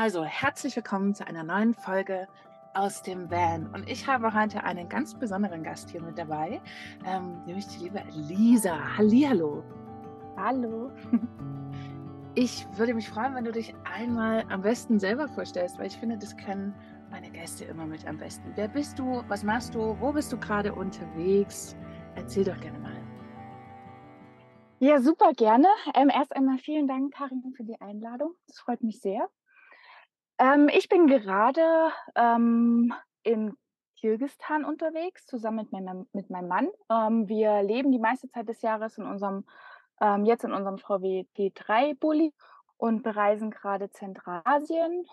Also, herzlich willkommen zu einer neuen Folge aus dem Van. Und ich habe heute einen ganz besonderen Gast hier mit dabei, ähm, nämlich die liebe Lisa. Hallihallo. Hallo. Ich würde mich freuen, wenn du dich einmal am besten selber vorstellst, weil ich finde, das können meine Gäste immer mit am besten. Wer bist du? Was machst du? Wo bist du gerade unterwegs? Erzähl doch gerne mal. Ja, super gerne. Ähm, erst einmal vielen Dank, Karin, für die Einladung. Das freut mich sehr. Ähm, ich bin gerade ähm, in Kirgistan unterwegs, zusammen mit meinem, mit meinem Mann. Ähm, wir leben die meiste Zeit des Jahres in unserem, ähm, jetzt in unserem VW T3-Bulli und bereisen gerade Zentralasien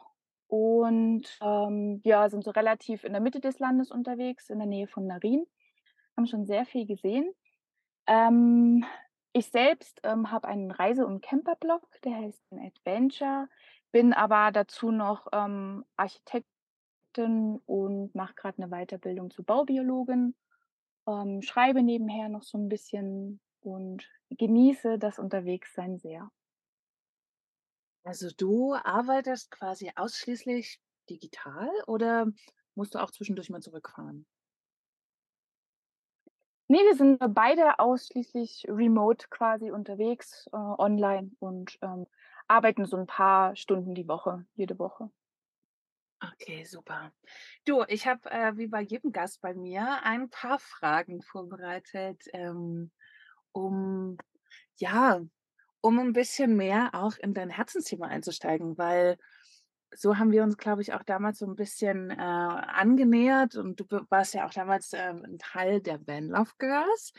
und ähm, ja, sind so relativ in der Mitte des Landes unterwegs, in der Nähe von Narin. Haben schon sehr viel gesehen. Ähm, ich selbst ähm, habe einen Reise- und Camper-Blog, der heißt Adventure bin aber dazu noch ähm, Architektin und mache gerade eine Weiterbildung zur Baubiologin, ähm, schreibe nebenher noch so ein bisschen und genieße das Unterwegssein sehr. Also du arbeitest quasi ausschließlich digital oder musst du auch zwischendurch mal zurückfahren? Nee, wir sind beide ausschließlich remote quasi unterwegs, äh, online und ähm, arbeiten so ein paar Stunden die Woche, jede Woche. Okay, super. Du, ich habe äh, wie bei jedem Gast bei mir ein paar Fragen vorbereitet, ähm, um ja, um ein bisschen mehr auch in dein Herzensthema einzusteigen, weil so haben wir uns, glaube ich, auch damals so ein bisschen äh, angenähert und du warst ja auch damals ähm, ein Teil der Van Love Girls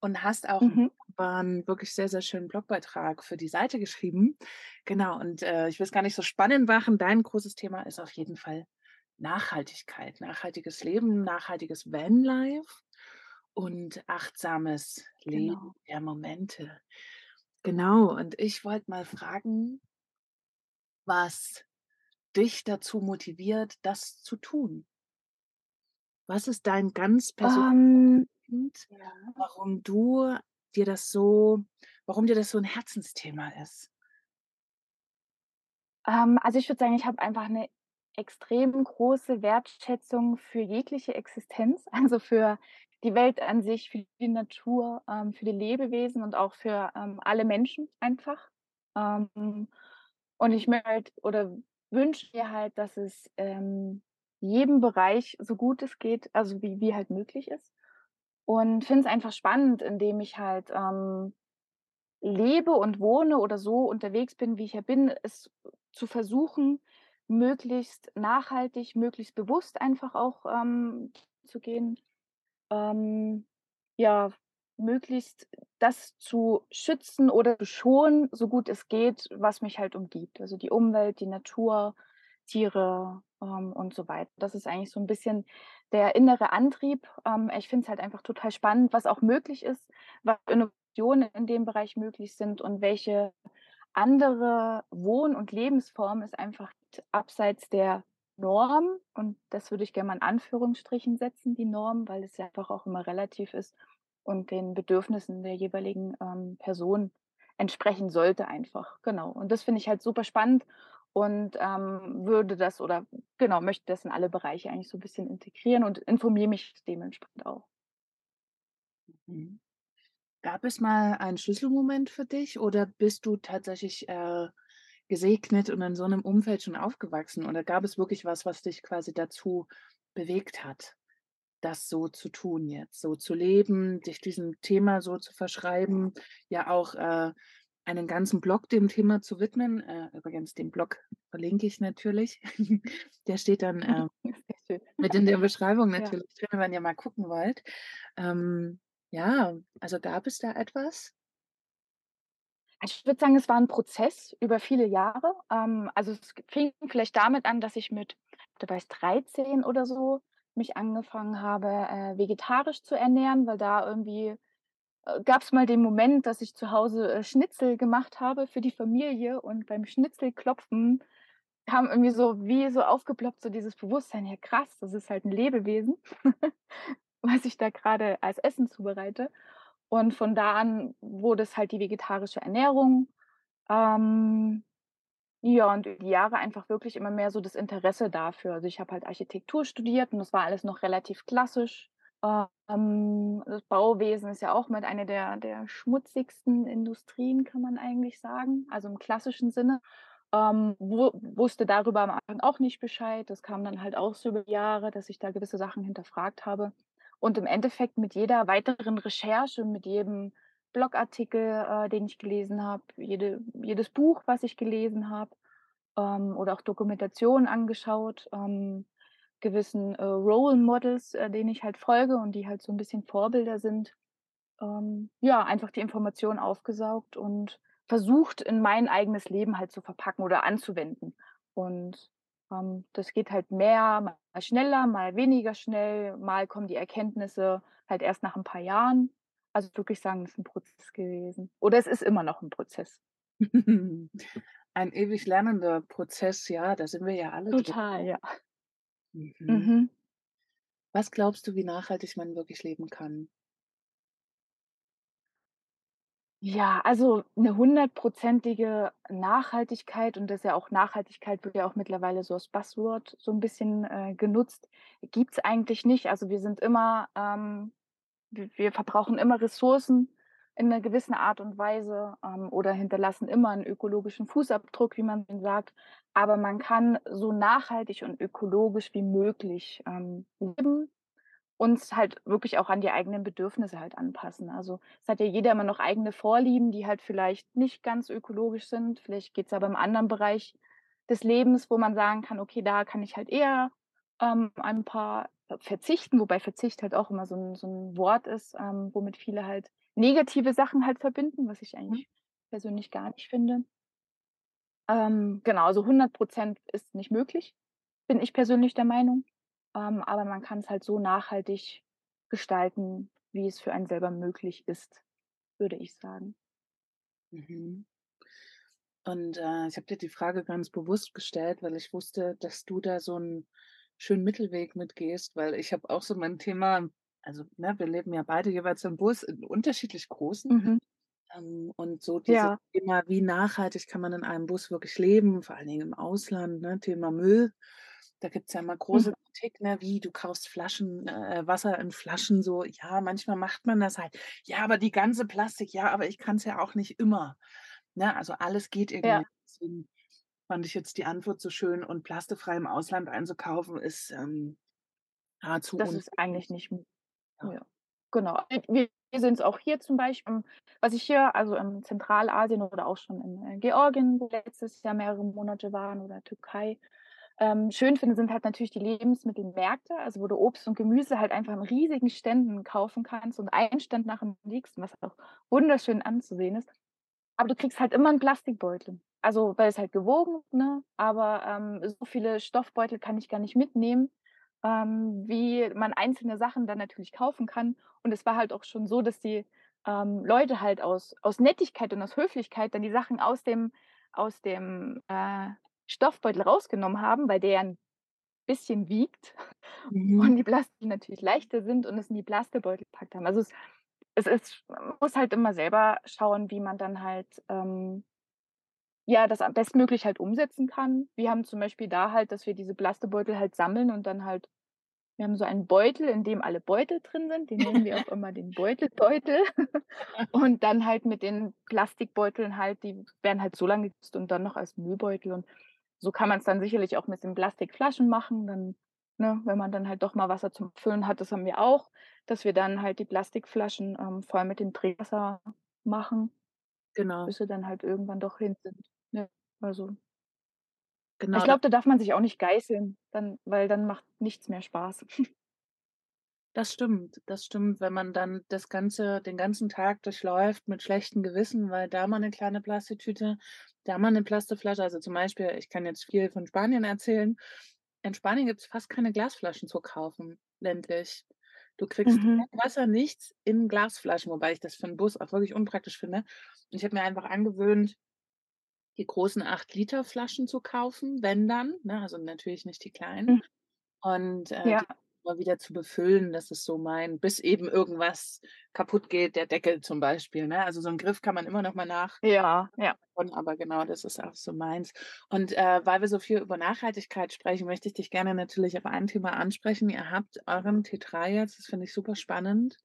und hast auch mhm. Einen wirklich sehr, sehr schönen Blogbeitrag für die Seite geschrieben. Genau, und äh, ich will es gar nicht so spannend machen. Dein großes Thema ist auf jeden Fall Nachhaltigkeit, nachhaltiges Leben, nachhaltiges Vanlife und achtsames Leben genau. der Momente. Genau, und ich wollte mal fragen, was dich dazu motiviert, das zu tun? Was ist dein ganz persönlicher um, ähm, Grund, ja. warum du dir das so, warum dir das so ein Herzensthema ist? Ähm, also ich würde sagen, ich habe einfach eine extrem große Wertschätzung für jegliche Existenz, also für die Welt an sich, für die Natur, ähm, für die Lebewesen und auch für ähm, alle Menschen einfach. Und ich möchte halt oder wünsche mir halt, dass es jedem Bereich so gut es geht, also wie, wie halt möglich ist. Und finde es einfach spannend, indem ich halt ähm, lebe und wohne oder so unterwegs bin, wie ich ja bin, es zu versuchen, möglichst nachhaltig, möglichst bewusst einfach auch ähm, zu gehen. Ähm, ja, möglichst das zu schützen oder schonen, so gut es geht, was mich halt umgibt. Also die Umwelt, die Natur, Tiere ähm, und so weiter. Das ist eigentlich so ein bisschen der innere Antrieb. Ähm, ich finde es halt einfach total spannend, was auch möglich ist, was Innovationen in dem Bereich möglich sind und welche andere Wohn- und Lebensform ist einfach abseits der Norm. Und das würde ich gerne mal in Anführungsstrichen setzen, die Norm, weil es ja einfach auch immer relativ ist und den Bedürfnissen der jeweiligen ähm, Person entsprechen sollte einfach. Genau. Und das finde ich halt super spannend und ähm, würde das oder genau, möchte das in alle Bereiche eigentlich so ein bisschen integrieren und informiere mich dementsprechend auch. Mhm. Gab es mal einen Schlüsselmoment für dich oder bist du tatsächlich äh, gesegnet und in so einem Umfeld schon aufgewachsen? Oder gab es wirklich was, was dich quasi dazu bewegt hat, das so zu tun jetzt, so zu leben, dich diesem Thema so zu verschreiben, ja auch äh, einen ganzen Blog dem Thema zu widmen. Äh, übrigens, den Blog verlinke ich natürlich. Der steht dann äh, mit in der Beschreibung natürlich ja. drin, wenn ihr mal gucken wollt. Ähm, ja, also gab es da etwas? Ich würde sagen, es war ein Prozess über viele Jahre. Ähm, also es fing vielleicht damit an, dass ich mit, da war ich 13 oder so, mich angefangen habe, äh, vegetarisch zu ernähren, weil da irgendwie gab es mal den Moment, dass ich zu Hause äh, Schnitzel gemacht habe für die Familie und beim Schnitzelklopfen kam irgendwie so wie so aufgeploppt so dieses Bewusstsein, ja krass, das ist halt ein Lebewesen, was ich da gerade als Essen zubereite. Und von da an wurde es halt die vegetarische Ernährung. Ähm, Ja, und über die Jahre einfach wirklich immer mehr so das Interesse dafür. Also, ich habe halt Architektur studiert und das war alles noch relativ klassisch. Ähm, das Bauwesen ist ja auch mit einer der der schmutzigsten Industrien, kann man eigentlich sagen, also im klassischen Sinne. Ähm, wu wusste darüber am Anfang auch nicht Bescheid. Das kam dann halt auch so über Jahre, dass ich da gewisse Sachen hinterfragt habe. Und im Endeffekt mit jeder weiteren Recherche, mit jedem Blogartikel, äh, den ich gelesen habe, jede jedes Buch, was ich gelesen habe, ähm, oder auch Dokumentationen angeschaut, ähm, gewissen, äh, Role Models, äh, denen ich halt folge und die halt so 'n bisschen Vorbilder sind, ähm, ja, einfach die Informationen aufgesaugt und versucht, in mein eigenes Leben halt zu verpacken oder anzuwenden. Und, ähm, das geht halt mehr, mal schneller, mal weniger schnell, mal kommen die Erkenntnisse halt erst nach 'n paar Jahren. Also, wirklich sagen, das ist 'n Prozess gewesen. Oder es ist immer noch 'n Prozess. Ein ewig lernender Prozess, ja, da sind wir ja alle drin. Total, ja. Mhm. Mhm. Was glaubst du, wie nachhaltig man wirklich leben kann? Ja, also 'ne hundertprozentige Nachhaltigkeit und das ja auch Nachhaltigkeit wird ja auch mittlerweile so als Buzzword so 'n bisschen, äh, genutzt, gibt's eigentlich nicht. Also, wir sind immer, ähm wir wir verbrauchen immer Ressourcen in 'ner gewissen Art und Weise, ähm, oder hinterlassen immer 'n ökologischen Fußabdruck, wie man sagt. Aber man kann so nachhaltig und ökologisch wie möglich, ähm, leben und halt wirklich auch an die eigenen Bedürfnisse halt anpassen. Also, es hat ja jeder immer noch eigene Vorlieben, die halt vielleicht nicht ganz ökologisch sind. Vielleicht geht's aber im anderen Bereich des Lebens, wo man sagen kann: „Okay, da kann ich halt eher, ähm, ein paar verzichten“, wobei Verzicht halt auch immer so 'n so 'n Wort ist, ähm, womit viele halt negative Sachen halt verbinden, was ich Mhm. eigentlich persönlich gar nicht finde. Ähm, genau, also 100 % ist nicht möglich, bin ich persönlich der Meinung. Ähm, aber man kann's halt so nachhaltig gestalten, wie es für einen selber möglich ist, würde ich sagen. Mhm. Und, äh, ich habe dir die Frage ganz bewusst gestellt, weil ich wusste, dass du da so 'n schönen Mittelweg mit gehst, weil ich habe auch so mein Thema also, ne, wir leben ja beide jeweils im Bus, in unterschiedlich großen. Mhm. Ähm, und so dieses Ja. Thema, wie nachhaltig kann man in einem Bus wirklich leben, vor allen Dingen im Ausland, ne, Thema Müll. Da gibt's ja immer Mhm. große Kritik, ne, wie du kaufst Flaschen äh, Wasser in Flaschen so. Ja, manchmal macht man das halt. Ja, aber die ganze Plastik, ja, aber ich kann's ja auch nicht immer, ne? Also, alles geht irgendwie Ja. Deswegen fand ich jetzt die Antwort so schön und plastikfrei im Ausland einzukaufen ist, ähm, nahezu Das ist eigentlich nicht Ja. genau. Wir sind's auch hier zum Beispiel was ich hier also, in Zentralasien oder auch schon in, äh, Georgien, wo letztes Jahr mehrere Monate waren oder Türkei, ähm, schön finde, sind halt natürlich die Lebensmittelmärkte, also, wo du Obst und Gemüse halt einfach in riesigen Ständen kaufen kannst und ein Stand nach dem nächsten, was auch wunderschön anzusehen ist. Aber du kriegst halt immer 'n Plastikbeutel. Also, weil es halt gewogen, ne? Aber, ähm, so viele Stoffbeutel kann ich gar nicht mitnehmen, ähm, wie man einzelne Sachen dann natürlich kaufen kann. Und es war halt auch schon so, dass die, ähm, Leute halt aus aus Nettigkeit und aus Höflichkeit dann die Sachen aus dem aus dem, äh, Stoffbeutel rausgenommen haben, weil der ja 'n bisschen wiegt Mhm. und die Plastik natürlich leichter sind und es in die Plastikbeutel gepackt haben. Also, es es ist man muss halt immer selber schauen, wie man dann halt, ähm ja, das am bestmöglich halt umsetzen kann. Wir haben zum Beispiel da halt, dass wir diese Plastikbeutel halt sammeln und dann halt wir haben so einen Beutel, in dem alle Beutel drin sind, den nennen wir auch immer den Beutelbeutel. Und dann halt mit den Plastikbeuteln halt die werden halt so lange genutzt und dann noch als Müllbeutel. Und so kann man's dann sicherlich auch mit den Plastikflaschen machen, dann ne, wenn man dann halt doch mal Wasser zum Füllen hat, das haben wir auch, dass wir dann halt die Plastikflaschen, ähm, voll mit dem Trinkwasser machen, Genau. bis sie dann halt irgendwann doch hin sind, ne? Also Genau, da glaube, da darf man sich auch nicht geißeln, dann weil dann macht nichts mehr Spaß. Das stimmt, das stimmt, wenn man dann das Ganze den ganzen Tag durchläuft mit schlechtem Gewissen, weil da mal 'ne kleine Plastiktüte, da mal 'ne Plastikflasche also, zum Beispiel, ich kann jetzt viel von Spanien erzählen. In Spanien gibt's fast keine Glasflaschen zu kaufen, ländlich. Du kriegst Mhm. Wasser, nichts in Glasflaschen, wobei ich das für 'n Bus auch wirklich unpraktisch finde. Und ich habe mir einfach angewöhnt die großen 8 L Flaschen zu kaufen, wenn dann, ne, also, natürlich nicht die kleinen. Hm. Und, äh, Ja. immer wieder zu befüllen. Das ist so mein bis eben irgendwas kaputt geht, der Deckel zum Beispiel, ne? Also, so 'n Griff kann man immer noch mal nach Ja, ja. aber genau, das ist auch so meins. Und, äh, weil wir so viel über Nachhaltigkeit sprechen, möchte ich dich gerne natürlich auf ein Thema ansprechen. Ihr habt euren T3 jetzt, das finde ich super spannend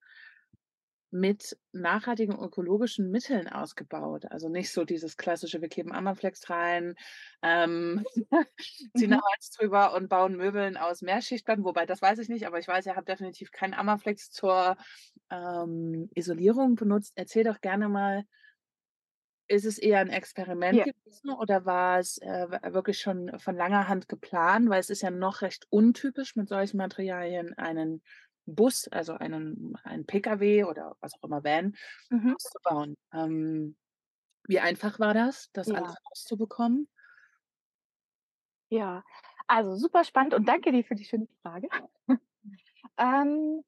mit nachhaltigen ökologischen Mitteln ausgebaut. Also, nicht so dieses klassische, wir kleben Amaflex rein, ähm, ziehen Mhm. Holz drüber und bauen Möbeln aus Mehrschichtplatten, wobei das weiß ich nicht, aber ich weiß, ihr habt definitiv keinen Amaflex zur, ähm, Isolierung benutzt. Erzähl doch gerne mal ist es eher 'n Experiment Ja. gewesen oder war es, äh, wirklich schon von langer Hand geplant? Weil es ist ja noch recht untypisch, mit solchen Materialien einen Bus, also einen einen PKW oder was auch immer, Van Mhm. auszubauen. Ähm, wie einfach war das, das alles Ja. rauszubekommen? Ja, also super spannend und danke dir für die schöne Frage. Ähm,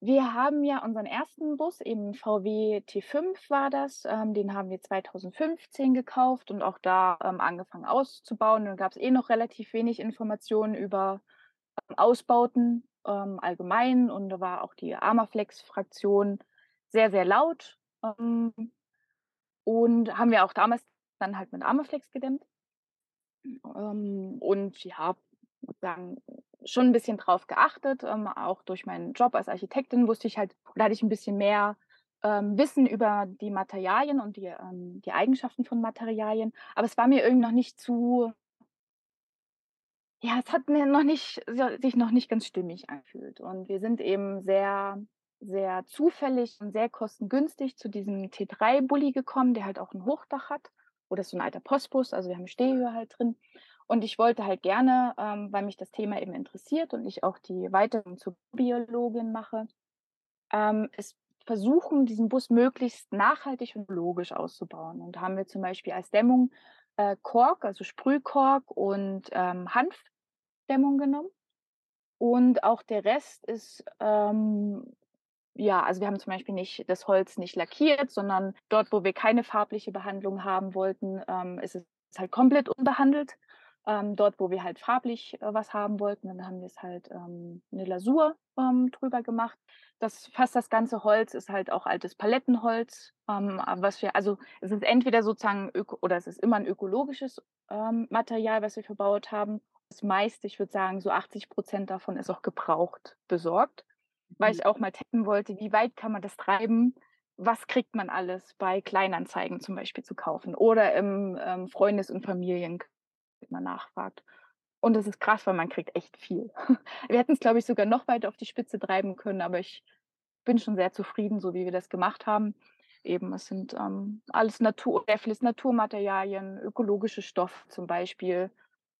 wir haben ja unseren 1. Bus, eben VW T5 war das, ähm, den haben wir 2015 gekauft und auch da, ähm, angefangen auszubauen. Dann gab's eh noch relativ wenig Informationen über, ähm, Ausbauten, ähm, allgemein und da war auch die Amaflex-Fraktion sehr, sehr laut, ähm, und haben wir auch damals dann halt mit Amaflex gedämmt. Ähm, und ja, dann schon 'n bisschen drauf geachtet, ähm, auch durch meinen Job als Architektin wusste ich halt oder hatte ich 'n bisschen mehr, ähm, Wissen über die Materialien und die, ähm die Eigenschaften von Materialien, aber es war mir irgendwie noch nicht zu ja, es hat mir noch nicht sich noch nicht ganz stimmig angefühlt. Und wir sind eben sehr, sehr zufällig und sehr kostengünstig zu diesem T3-Bulli gekommen, der halt auch 'n Hochdach hat. Oder ist so 'n alter Postbus, also wir haben Stehhöhe halt drin. Und ich wollte halt gerne, ähm, weil mich das Thema eben interessiert und ich auch die Weiterbildung zur Biologin mache, ähm, es versuchen, diesen Bus möglichst nachhaltig und ökologisch auszubauen. Und da haben wir zum Beispiel als Dämmung, äh, Kork, also Sprühkork und, ähm, Hanfdämmung genommen. Und auch der Rest ist, ähm ja, also wir haben zum Beispiel nicht das Holz nicht lackiert, sondern dort, wo wir keine farbliche Behandlung haben wollten, ähm, ist es halt komplett unbehandelt. Ähm, dort, wo wir halt farblich, äh, was haben wollten, dann haben wir's halt, ähm, 'ne Lasur, ähm, drüber gemacht. Das fast das ganze Holz ist halt auch altes Palettenholz, ähm, was wir also es ist entweder sozusagen öko oder es ist immer 'n ökologisches, ähm, Material, was wir verbaut haben. Das meiste, ich würde sagen, so 80 % davon ist auch gebraucht besorgt, weil Mhm. ich auch mal testen wollte, wie weit kann man das treiben? Was kriegt man alles bei Kleinanzeigen zum Beispiel zu kaufen oder im, ähm, Freundes und Familien man nachfragt. Und das ist krass, weil man kriegt echt viel. Wir hätten's, glaube ich, sogar noch weiter auf die Spitze treiben können, aber ich bin schon sehr zufrieden, so wie wir das gemacht haben. Eben, es sind, ähm, alles Natur sehr vieles Naturmaterialien, ökologische Stoffe zum Beispiel.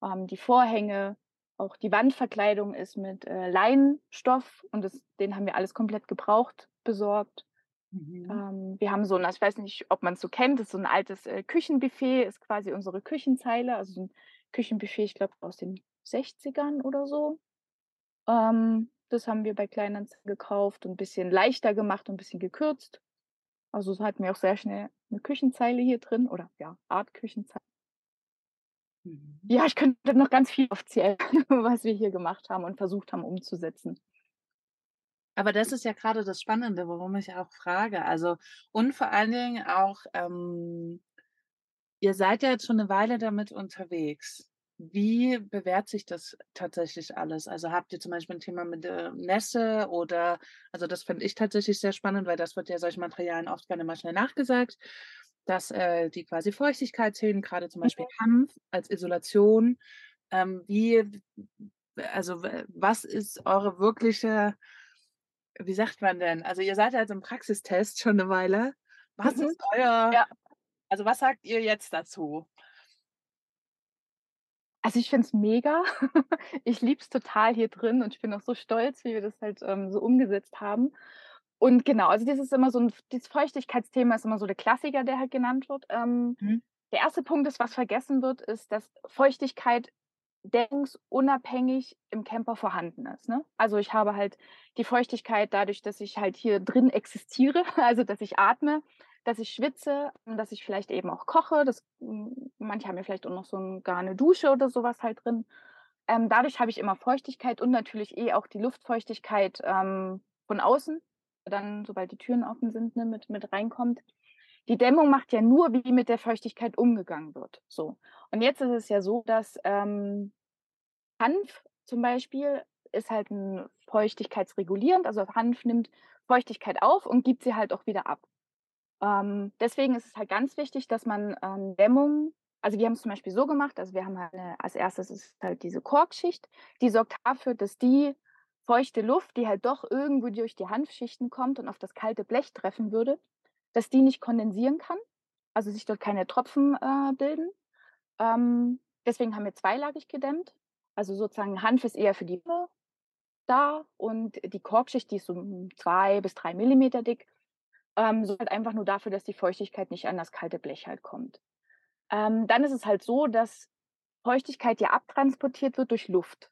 Ähm, die Vorhänge, auch die Wandverkleidung ist mit, äh, Leinstoff und das den haben wir alles komplett gebraucht besorgt. Mhm. Ähm, wir haben so 'n ich weiß nicht, ob man's so kennt, das ist so 'n altes, äh, Küchenbuffet, ist quasi unsere Küchenzeile, also so 'n Küchenbuffet, ich glaube, aus den 60ern oder so. Ähm, das haben wir bei Kleinanzeigen gekauft und bisschen leichter gemacht und bisschen gekürzt. Also, so hatten wir auch sehr schnell 'ne Küchenzeile hier drin oder ja, Art Küchenzei Mhm. Ja, ich könnte noch ganz viel aufzählen, was wir hier gemacht haben und versucht haben umzusetzen. Aber das ist ja grade das Spannende, warum ich auch frage. Also und vor allen Dingen auch, ähm ihr seid ja jetzt schon 'ne Weile damit unterwegs. Wie bewährt sich das tatsächlich alles? Also, habt ihr zum Beispiel 'n Thema mit, äh, Nässe oder also, das finde ich tatsächlich sehr spannend, weil das wird ja solchen Materialien oft gerne mal schnell nachgesagt, dass, äh, die quasi Feuchtigkeit ziehen, grade zum Beispiel Mhm. Hanf als Isolation. Ähm, wie also, was ist eure wirkliche wie sagt man denn? Also, ihr seid ja jetzt im Praxistest schon 'ne Weile. Was Mhm. ist euer Ja. Also, was sagt ihr jetzt dazu? Also, ich finde es mega. Ich liebe es total hier drin und ich bin auch so stolz, wie wir das halt, ähm, so umgesetzt haben. Und genau, also, das ist immer so 'n F dieses Feuchtigkeitsthema ist immer so der Klassiker, der halt genannt wird. Ähm, Mhm. der 1. Punkt ist, was vergessen wird, ist, dass Feuchtigkeit deckungsunabhängig im Camper vorhanden ist, ne? Also, ich habe halt die Feuchtigkeit dadurch, dass ich halt hier drin existiere, also, dass ich atme, dass ich schwitze dass ich vielleicht eben auch koche. Das hm, manche haben ja vielleicht auch noch so 'n gar 'ne Dusche oder so was halt drin. Ähm, dadurch habe ich immer Feuchtigkeit und natürlich eh auch die Luftfeuchtigkeit, ähm, von außen, dann, sobald die Türen offen sind, ne, mit mit reinkommt. Die Dämmung macht ja nur, wie mit der Feuchtigkeit umgegangen wird, so. Und jetzt ist es ja so, dass, ähm, Hanf zum Beispiel ist halt 'n feuchtigkeitsregulierend, also Hanf nimmt Feuchtigkeit auf und gibt sie halt auch wieder ab. Ähm, deswegen ist es halt ganz wichtig, dass man, ähm, Dämmung also, wir haben's zum Beispiel so gemacht, also, wir haben halt 'ne als 1. ist halt diese Korkschicht, die sorgt dafür, dass die feuchte Luft, die halt doch irgendwo durch die Hanfschichten kommt und auf das kalte Blech treffen würde, dass die nicht kondensieren kann, also, sich dort keine Tropfen, äh, bilden. Ähm, deswegen haben wir zweilagig gedämmt. Also, sozusagen Hanf ist eher für die da und die Korkschicht, die ist so, hm, 2 bis 3 Millimeter dick, ähm, sorgt halt einfach nur dafür, dass die Feuchtigkeit nicht an das kalte Blech halt kommt. Ähm, dann ist es halt so, dass Feuchtigkeit ja abtransportiert wird durch Luft.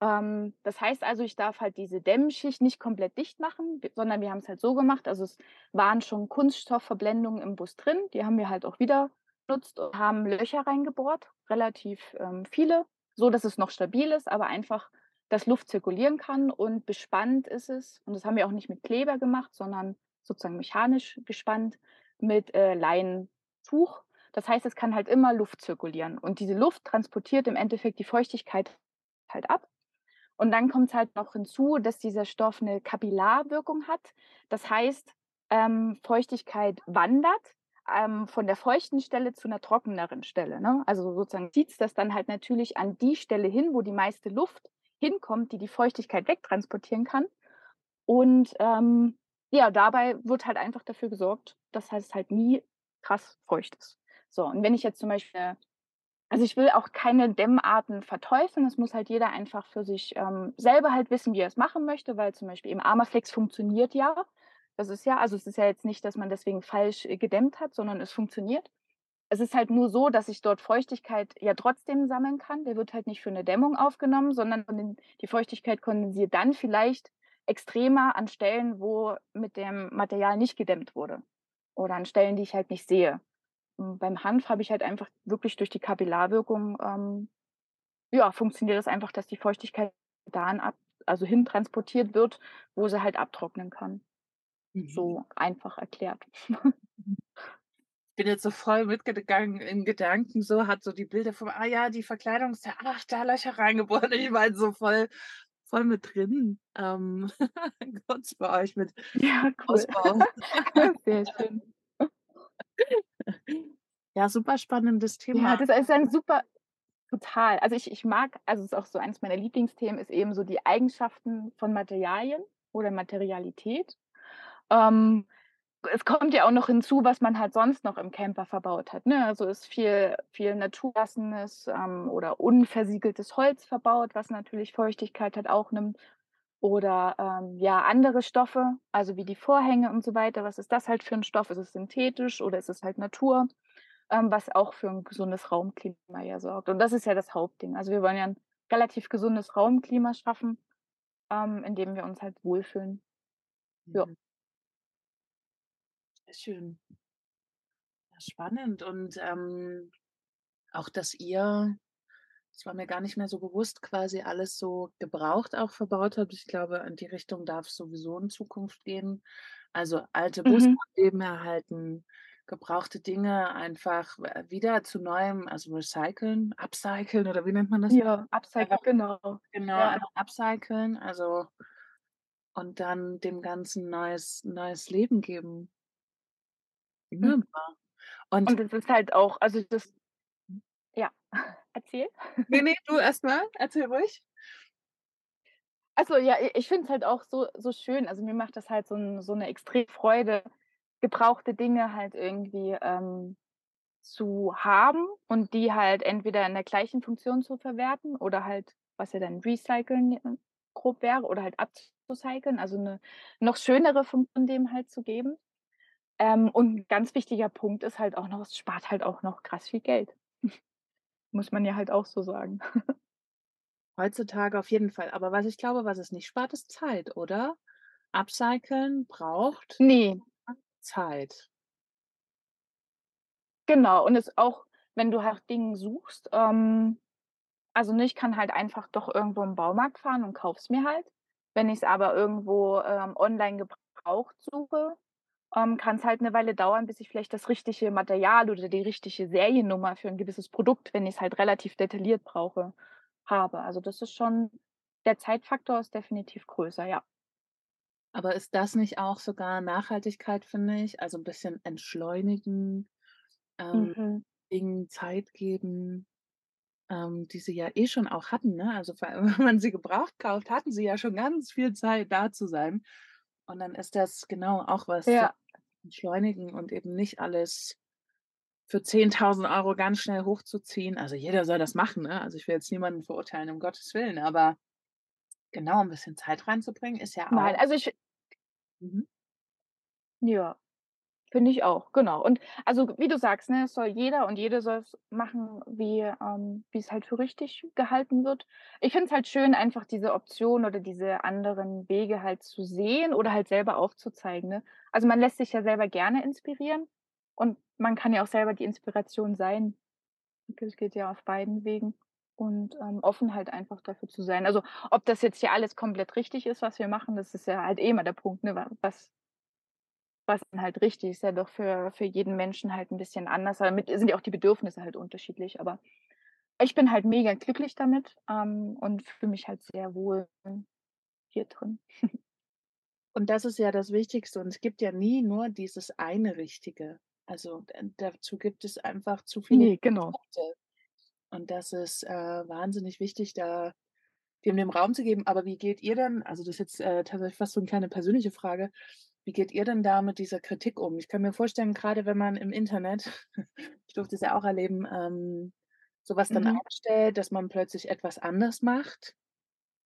Ähm, das heißt also, ich darf halt diese Dämmschicht nicht komplett dicht machen, sondern wir haben's halt so gemacht also, es waren schon Kunststoffverblendungen im Bus drin, die haben wir halt auch wieder benutzt und haben Löcher reingebohrt, relativ, ähm, viele, so dass es noch stabil ist, aber einfach, dass Luft zirkulieren kann und bespannt ist es und das haben wir auch nicht mit Kleber gemacht, sondern sozusagen mechanisch gespannt mit, äh, Leintuch. Das heißt, es kann halt immer Luft zirkulieren und diese Luft transportiert im Endeffekt die Feuchtigkeit halt ab. Und dann kommt's halt noch hinzu, dass dieser Stoff 'ne Kapillarwirkung hat. Das heißt, ähm, Feuchtigkeit wandert, ähm, von der feuchten Stelle zu 'ner trockeneren Stelle, ne? Also, sozusagen zieht's das dann halt natürlich an die Stelle hin, wo die meiste Luft hinkommt, die die Feuchtigkeit wegtransportieren kann. Und, ähm, ja, dabei wird halt einfach dafür gesorgt, dass es halt nie krass feucht ist. So, und wenn ich jetzt zum Beispiel also, ich will auch keine Dämmarten verteufeln. Es muss halt jeder einfach für sich, ähm, selber halt wissen, wie er's machen möchte, weil zum Beispiel eben Amaflex funktioniert ja. Das ist ja also, es ist ja jetzt nicht, dass man deswegen falsch, äh, gedämmt hat, sondern es funktioniert. Es ist halt nur so, dass ich dort Feuchtigkeit ja trotzdem sammeln kann. Der wird halt nicht für 'ne Dämmung aufgenommen, sondern die Feuchtigkeit kondensiert dann vielleicht extremer an Stellen, wo mit dem Material nicht gedämmt wurde oder an Stellen, die ich halt nicht sehe. Hm, beim Hanf habe ich halt einfach wirklich durch die Kapillarwirkung, ähm, ja, funktioniert das einfach, dass die Feuchtigkeit dahin ab also, hin transportiert wird, wo sie halt abtrocknen kann. Mhm. So einfach erklärt. Mhm. Bin jetzt so voll mitgegangen in Gedanken so, hatte so die Bilder vom „Ah ja, die Verkleidung ist ja ach, da Löcher reingebohrt.“ Ich halt so voll voll mit drin, ähm, kurz bei euch mit Ja, cool. Ausbau. Sehr schön. Ja, super spannendes Ja, Thema. das ist ein super total. Also, ich ich mag also, es ist auch so eins meiner Lieblingsthemen ist eben so die Eigenschaften von Materialien oder Materialität. Ähm, es kommt ja auch noch hinzu, was man halt sonst noch im Camper verbaut hat, ne? Also, ist viel viel naturlassenes, ähm, oder unversiegeltes Holz verbaut, was natürlich Feuchtigkeit halt auch nimmt oder, ähm, ja, andere Stoffe, also, wie die Vorhänge und so weiter. Was ist das halt für 'n Stoff? Ist es synthetisch oder ist es halt Natur? Ähm, was auch für 'n gesundes Raumklima ja sorgt. Und das ist ja das Hauptding. Also, wir wollen ja 'n relativ gesundes Raumklima schaffen, ähm, in dem wir uns halt wohlfühlen. Ja. Mhm. Schön. Ja, spannend und, ähm, auch, dass ihr das war mir gar nicht mehr so bewusst, quasi alles so gebraucht auch verbaut habt. Ich glaube, in die Richtung darf's sowieso in Zukunft gehen. Also, alte Mhm. Leben erhalten, gebrauchte Dinge einfach, äh, wieder zu Neuem also, recyceln, upcyclen oder wie nennt man das? Ja, upcycling, genau. genau, Ja. einfach upcyclen, also und dann dem Ganzen neues neues Leben geben. Mhm. Wunderbar. Und Und es ist halt auch also, das ja, erzähl. Ne, ne, du erst mal. Erzähl ruhig. Ach so, ja, ich finde es halt auch so so schön. Also, mir macht das halt so 'n so 'ne extrem Freude, gebrauchte Dinge halt irgendwie, ähm, zu haben und die halt entweder in der gleichen Funktion zu verwerten oder halt, was ja dann recyceln, äh, grob wäre oder halt upzucyceln, also, 'ne noch schönere Funktion dem halt zu geben. Ähm, und 'n ganz wichtiger Punkt ist halt auch noch, es spart halt auch noch krass viel Geld. Muss man ja halt auch so sagen. Heutzutage auf jeden Fall. Aber was ich glaube, was es nicht spart, ist Zeit, oder? Upcyclen braucht Ne. Zeit. Genau, und es auch wenn du nach Dingen suchst, ähm Also, ne, ich kann halt einfach doch irgendwo im Baumarkt fahren und kaufe es mir halt. Wenn ich's aber irgendwo, ähm, online gebraucht suche, ähm, kann's halt 'ne Weile dauern, bis ich vielleicht das richtige Material oder die richtige Seriennummer für 'n gewisses Produkt, wenn ich's halt relativ detailliert brauche, habe. Also, das ist schon der Zeitfaktor ist definitiv größer, ja. Aber ist das nicht auch sogar Nachhaltigkeit, finde ich? Also, 'n bisschen entschleunigen, ähm, Mhm. Dingen Zeit geben, ähm, die sie ja eh schon auch hatten, ne? Also, wenn man sie gebraucht kauft, hatten sie ja schon ganz viel Zeit, da zu sein. Und dann ist das genau auch was Ja. entschleunigen und eben nicht alles für 10.000 € ganz schnell hochzuziehen. Also, jeder soll das machen, ne? Also, ich will jetzt niemanden verurteilen, um Gottes Willen, aber genau, 'n bisschen Zeit reinzubringen ist ja Nein, auch also, ich Mhm. Ja, finde ich auch, genau. Und also, wie du sagst, ne, es soll jeder und jede soll's machen, wie ähm, wie's halt für richtig gehalten wird. Ich finde es halt schön, einfach diese Option oder diese anderen Wege halt zu sehen oder halt selber aufzuzeigen, ne? Also, man lässt sich ja selber gerne inspirieren und man kann ja auch selber die Inspiration sein. Das geht ja auf beiden Wegen und, ähm, offen halt einfach dafür zu sein. Also, ob das jetzt hier alles komplett richtig ist, was wir machen, das ist ja halt eh immer der Punkt, ne, wa was was dann halt richtig ist ja doch für für jeden Menschen halt 'n bisschen anders. Damit sind ja auch die Bedürfnisse halt unterschiedlich, aber ich bin halt mega glücklich damit, ähm, und fühle mich halt sehr wohl hier drin. Und das ist ja das Wichtigste und es gibt ja nie nur dieses eine Richtige. Also, dazu gibt es einfach zu viele Ne, genau. Konzepte. Und das ist, äh, wahnsinnig wichtig, da dem den Raum zu geben. Aber wie geht ihr denn also, das ist jetzt, äh, tatsächlich fast so 'ne kleine persönliche Frage. Wie geht ihr denn da mit dieser Kritik um? Ich kann mir vorstellen, grade wenn man im Internet ich durfte es ja auch erleben, ähm, so was dann Mhm. einstellt, dass man plötzlich etwas anders macht.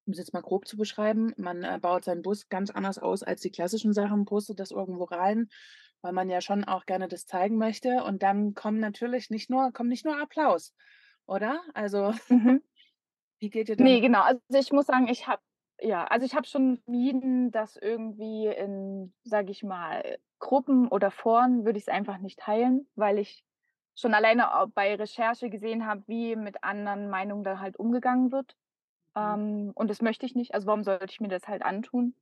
Um es jetzt mal grob zu beschreiben, man, äh, baut seinen Bus ganz anders aus als die klassischen Sachen, postet das irgendwo rein, weil man ja schon auch gerne das zeigen möchte. Und dann kommen natürlich nicht nur kommt nicht nur Applaus, oder? Also, Mhm. wie geht ihr Ne, damit genau. Also, ich muss sagen, ich habe ja, also, ich habe schon vermieden, das irgendwie in, sage ich mal, Gruppen oder Foren würde ich's einfach nicht teilen, weil ich schon alleine bei Recherche gesehen habe, wie mit anderen Meinungen da halt umgegangen wird. Mhm. Ähm, und das möchte ich nicht. Also, warum sollte ich mir das halt antun?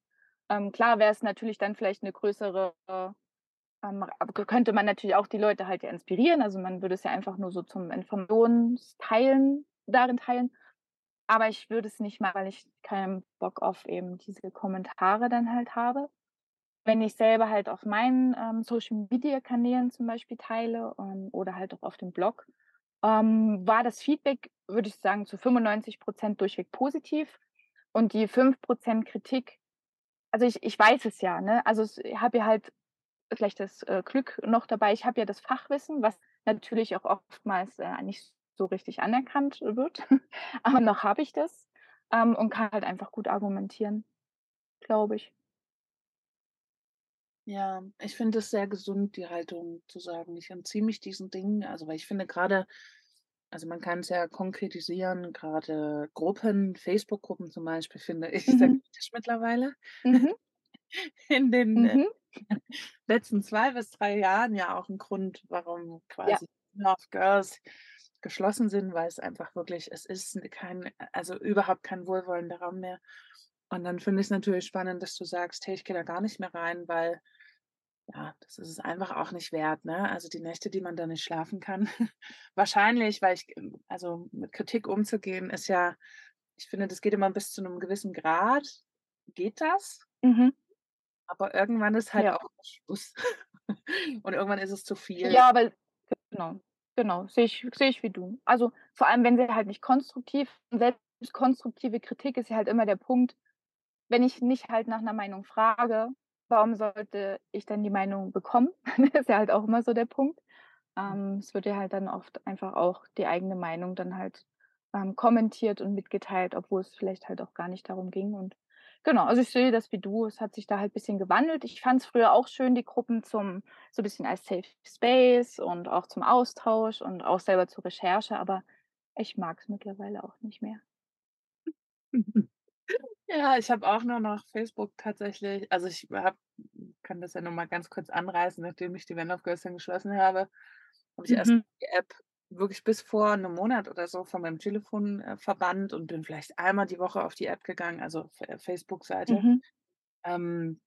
Ähm, klar wäre es natürlich dann vielleicht 'ne größere ähm, könnte man natürlich auch die Leute halt ja inspirieren. Also, man würde es ja einfach nur so zum Informationsteilen darin teilen. Aber ich würde es nicht machen, weil ich keinen Bock auf eben diese Kommentare dann halt habe. Wenn ich selber halt auf meinen, ähm, Social-Media-Kanälen zum Beispiel teile, ähm, oder halt auch auf dem Blog, ähm, war das Feedback, würde ich sagen, zu 95 % durchweg positiv. Und die 5 % Kritik also, ich ich weiß es ja, ne? Also, ich habe ja halt vielleicht das, äh, Glück noch dabei, ich habe ja das Fachwissen, was natürlich auch oftmals, äh, nicht so richtig anerkannt wird. Aber noch habe ich das, ähm, und kann halt einfach gut argumentieren, glaube ich. Ja, ich finde es sehr gesund, die Haltung zu sagen: „Ich entziehe mich diesen Dingen.“ Also, weil ich finde grade also, man kann's ja konkretisieren, grade Gruppen, Facebook-Gruppen zum Beispiel, finde ich sehr Mhm. kritisch mittlerweile. Mhm. In den, äh, Mhm. letzten 2 bis 3 Jahren ja auch 'n Grund, warum Ja. quasi Love Girls geschlossen sind, weil's einfach wirklich es ist kein also, überhaupt kein wohlwollender Raum mehr. Und dann finde ich's natürlich spannend, dass du sagst: „Hey, ich gehe da gar nicht mehr rein, weil, ja, das ist es einfach auch nicht wert“, ne? Also, die Nächte, die man da nicht schlafen kann. Wahrscheinlich, weil ich ähm, also, mit Kritik umzugehen, ist ja ich finde, das geht immer bis zu 'nem gewissen Grad geht das. Mhm. Aber irgendwann ist halt Ja. auch Schluss. Und irgendwann ist es zu viel. Ja, weil genau, genau, sehe ich sehe ich wie du. Also, vor allem, wenn sie halt nicht konstruktiv selbst konstruktive Kritik ist ja halt immer der Punkt, wenn ich nicht halt nach 'ner Meinung frage, warum sollte ich dann die Meinung bekommen? Ist ja halt auch immer so der Punkt. Hm. Ähm, es wird ja halt dann oft einfach auch die eigene Meinung dann halt, ähm, kommentiert und mitgeteilt, obwohl es vielleicht halt auch gar nicht darum ging und genau, also, ich sehe das wie du. Es hat sich da halt bisschen gewandelt. Ich fand's früher auch schön, die Gruppen zum so bisschen als Safe Space und auch zum Austausch und auch selber zur Recherche, aber ich mag's mittlerweile auch nicht mehr. Ja, ich habe auch nur noch Facebook tatsächlich. Also, ich habe kann das ja noch mal ganz kurz anreißen, nachdem ich die „Wenn Love Girls“ dann geschlossen habe, habe ich erst Mhm. die App wirklich bis vor 'nem Monat oder so von meinem Telefon, äh, verbannt und bin vielleicht einmal die Woche auf die App gegangen, also äh, Facebook-Seite. Mhm. Ähm,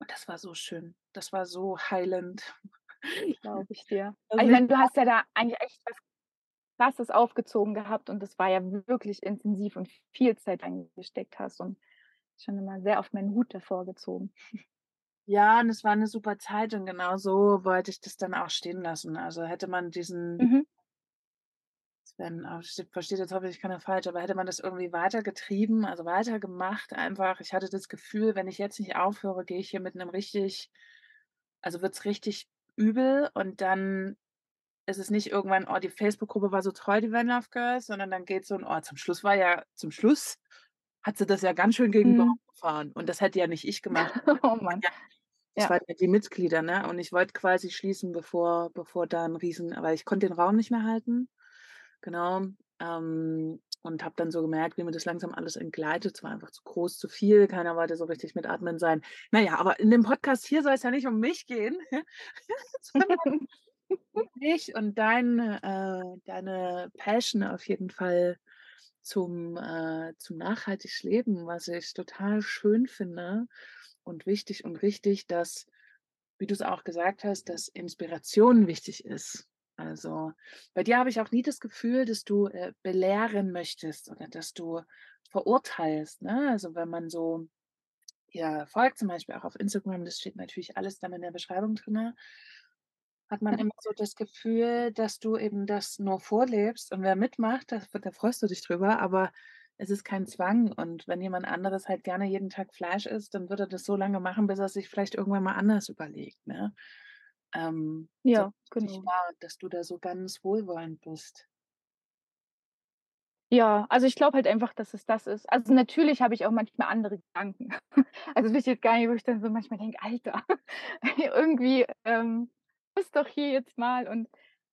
und das war so schön. Das war so heilend. Glaube ich dir. Also, Ich meine, du hast ja da eigentlich echt was Krasses aufgezogen gehabt und das war ja wirklich intensiv und viel Zeit reingesteckt hast und schon immer sehr oft meinen Hut davor gezogen. Ja, und es war 'ne super Zeit und genau so wollte ich das dann auch stehen lassen. Also, hätte man diesen Mhm. Wenn ah, versteht jetzt hoffentlich keiner falsch, aber hätte man das irgendwie weitergetrieben, also weitergemacht einfach ich hatte das Gefühl, wenn ich jetzt nicht aufhöre, gehe ich hier mit 'nem richtig also wird's richtig übel und dann ist es nicht irgendwann: „Oh, die Facebook-Gruppe war so toll, die One Love Girls“, sondern dann geht's so und, oh, zum Schluss war ja zum Schluss hat sie das ja ganz schön gegen Mhm. gefahren und das hätte ja nicht ich gemacht. Oh Mann. ja das Ja. waren ja die Mitglieder, ne? Und ich wollte quasi schließen, bevor bevor da 'n Riesen aber ich konnte den Raum nicht mehr halten. Genau, ähm, und habe dann so gemerkt, wie mir das langsam alles entgleitet. Es war einfach zu groß, zu viel. Keiner wollte so richtig mit Admin sein. Na ja, aber in dem Podcast hier soll es ja nicht um mich gehen, sondern um dich und dein äh, deine Passion auf jeden Fall zum äh, zum nachhaltig Leben, was ich total schön finde und wichtig und richtig, dass, wie du's auch gesagt hast, dass Inspiration wichtig ist. Also, bei dir habe ich auch nie das Gefühl, dass du, äh, belehren möchtest oder dass du verurteilst, ne? Also, wenn man so dir folgt, zum Beispiel auch auf Instagram, das steht natürlich alles dann in der Beschreibung drinne hat man immer so das Gefühl, dass du eben das nur vorlebst und wer mitmacht, da f da freust du dich drüber, aber es ist kein Zwang und wenn jemand anderes halt gerne jeden Tag Fleisch isst, dann wird er das so lange machen, bis er's sich vielleicht irgendwann mal anders überlegt, ne? Ähm, Ja, nehme ich genau. wahr, dass du da so ganz wohlwollend bist. Ja, also ich glaube halt einfach, dass es das ist. Also, natürlich habe ich auch manchmal andere Gedanken. Also, will ich jetzt gar nicht, wo ich dann so manchmal denke: „Alter, irgendwie, ähm, muss doch hier jetzt mal“ und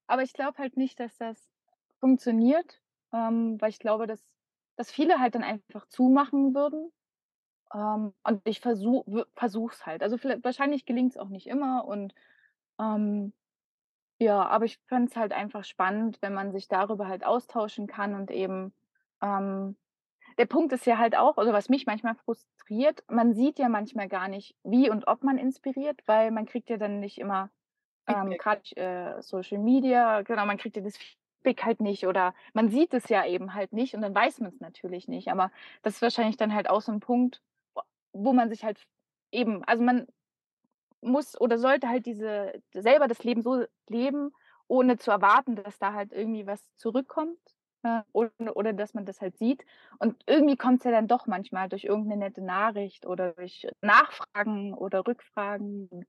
aber ich glaube halt nicht, dass das funktioniert, ähm, weil ich glaube, dass dass viele halt dann einfach zumachen würden. Ähm, und ich versuche es halt. Also, viellei wahrscheinlich gelingt's auch nicht immer und, ähm, ja, aber ich fände es halt einfach spannend, wenn man sich darüber halt austauschen kann und eben, ähm der Punkt ist ja halt auch oder was mich manchmal frustriert, man sieht ja manchmal gar nicht, wie und ob man inspiriert, weil man kriegt ja dann nicht immer, ähm, grad, äh, Social Media genau, man kriegt ja das Feedback halt nicht oder man sieht es ja eben halt nicht und dann weiß man's natürlich nicht. Aber das ist wahrscheinlich dann halt auch so 'n Punkt, wo man sich halt eben also, man muss oder sollte halt diese selber das Leben so leben, ohne zu erwarten, dass da halt irgendwie was zurückkommt, äh, oder oder dass man das halt sieht. Und irgendwie kommt's ja dann doch manchmal durch irgend 'ne nette Nachricht oder durch Nachfragen oder Rückfragen.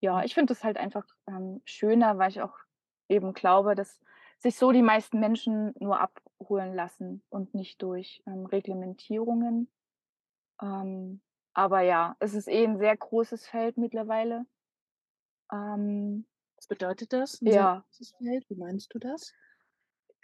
Ja, ich finde das halt einfach, ähm, schöner, weil ich auch eben glaube, dass sich so die meisten Menschen nur abholen lassen und nicht durch, ähm, Reglementierungen. Ähm, aber ja, es ist eh 'n sehr großes Feld mittlerweile. Ähm Was bedeutet das, 'n sehr Ja. großes Feld? Wie meinst du das?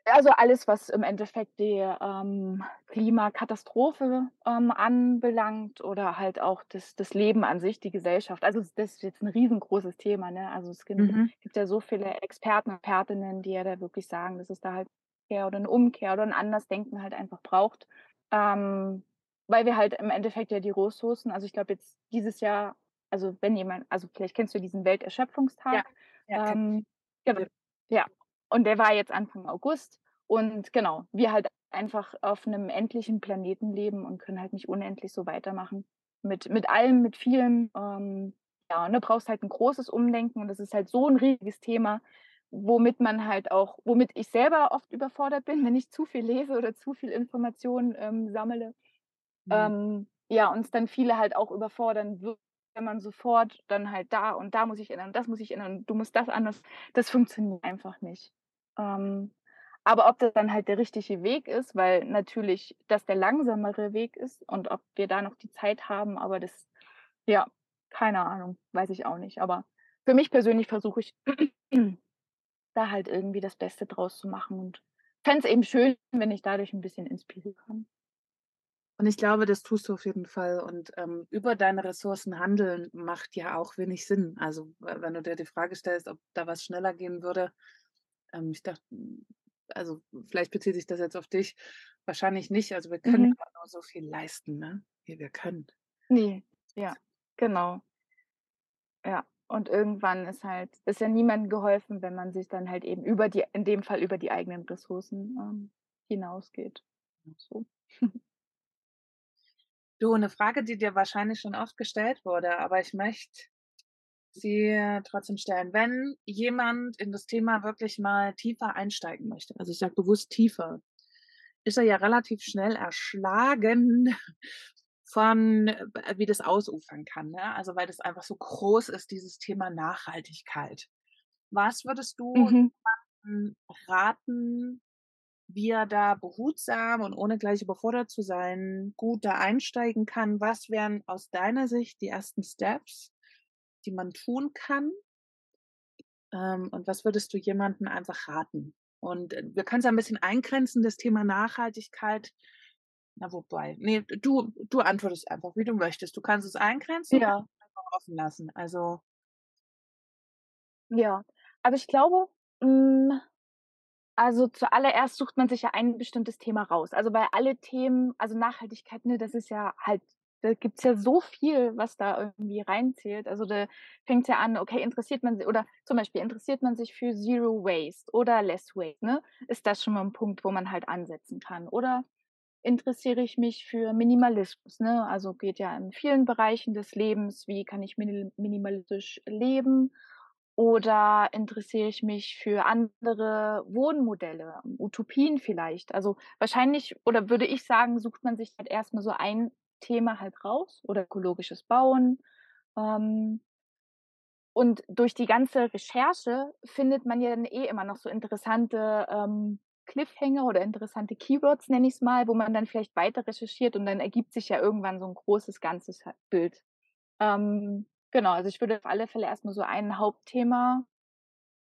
Also, alles, was im Endeffekt die, ähm, Klimakatastrophe, ähm, anbelangt oder halt auch das das Leben an sich, die Gesellschaft. Also, das ist jetzt 'n riesengroßes Thema, ne? Also, es gibt Mhm. gibt ja so viele Experten, Expertinnen, die ja da wirklich sagen, dass es da halt oder 'ne Umkehr oder 'n Andersdenken halt einfach braucht. Ähm, weil wir halt im Endeffekt ja die Ressourcen also, ich glaube jetzt dieses Jahr also, wenn jemand also, vielleicht kennst du diesen Ja, Welterschöpfungstag. ja, kenne ich. Ähm, genau, Ja. ja. Und der war jetzt Anfang August und genau, wir halt einfach auf 'nem endlichen Planeten leben und können halt nicht unendlich so weitermachen mit mit allem, mit vielem. Ähm, ja, und da brauchst halt 'n großes Umdenken und das ist halt so 'n riesiges Thema, womit man halt auch womit ich selber oft überfordert bin, wenn ich zu viel lese oder zu viel Informationen, ähm, sammle. Mhm. Ähm, ja, uns dann viele halt auch überfordern wür wenn man sofort dann halt da und da muss ich ändern, das muss ich ändern, du musst das anders das funktioniert einfach nicht. Ähm, aber ob das dann halt der richtige Weg ist, weil natürlich das der langsamere Weg ist und ob wir da noch die Zeit haben, aber das ja, keine Ahnung, weiß ich auch nicht. Aber für mich persönlich versuche ich da halt irgendwie das Beste draus zu machen und fände es eben schön, wenn ich dadurch 'n bisschen inspirieren kann. Und ich glaube, das tust du auf jeden Fall und, ähm, über deine Ressourcen handeln macht ja auch wenig Sinn. Also, we wenn du dir die Frage stellst, ob da was schneller gehen würde Ähm, ich dachte hm, also, vielleicht bezieht sich das jetzt auf dich, wahrscheinlich nicht. Also, wir können Mhm. immer nur so viel leisten, ne, wie wir können. Ne, ja, genau. Ja, und irgendwann ist halt ist ja niemandem geholfen, wenn man sich dann halt eben über die in dem Fall über die eigenen Ressourcen, ähm, hinausgeht, so. Du, 'ne Frage, die dir wahrscheinlich schon oft gestellt wurde, aber ich möchte sie trotzdem stellen. Wenn jemand in das Thema wirklich mal tiefer einsteigen möchte, also, ich sage bewusst tiefer, ist er ja relativ schnell erschlagen von, äh, wie das ausufern kann, ne? Also, weil das einfach so groß ist, dieses Thema Nachhaltigkeit. Was würdest du Mhm. raten, wie er da behutsam und ohne gleich überfordert zu sein, gut da einsteigen kann? Was wären aus deiner Sicht die ersten Steps, die man tun kann? Ähm, und was würdest du jemandem einfach raten? Und, äh, wir können's ja 'n bisschen eingrenzen, das Thema Nachhaltigkeit. Na, wobei, ne, du du antwortest einfach, wie du möchtest. Du kannst es eingrenzen, Ja. es einfach offen lassen. Also Ja, also, ich glaube, hm also, zuallererst sucht man sich ja ein bestimmtes Thema raus. Also, bei alle Themen also, Nachhaltigkeit, ne, das ist ja halt da gibt's ja so viel, was da irgendwie reinzählt. Also, da fängt's ja an, okay, interessiert man si oder zum Beispiel interessiert man sich für Zero Waste oder Less Waste, ne? Ist das schon mal 'n Punkt, wo man halt ansetzen kann? Oder interessiere ich mich für Minimalismus, ne? Also, geht ja in vielen Bereichen des Lebens, wie kann ich minimalistisch leben? Oder interessiere ich mich für andere Wohnmodelle, Utopien vielleicht? Also, wahrscheinlich oder würde ich sagen, sucht man sich halt erst mal so ein Thema halt raus oder ökologisches Bauen. Ähm und durch die ganze Recherche findet man ja dann eh immer noch so interessante, ähm, Cliffhanger oder interessante Keywords, nenne ich's mal, wo man dann vielleicht weiter recherchiert und dann ergibt sich ja irgendwann so 'n großes ganzes Bild. Ähm, genau, also, ich würde auf alle Fälle erst mal so ein Hauptthema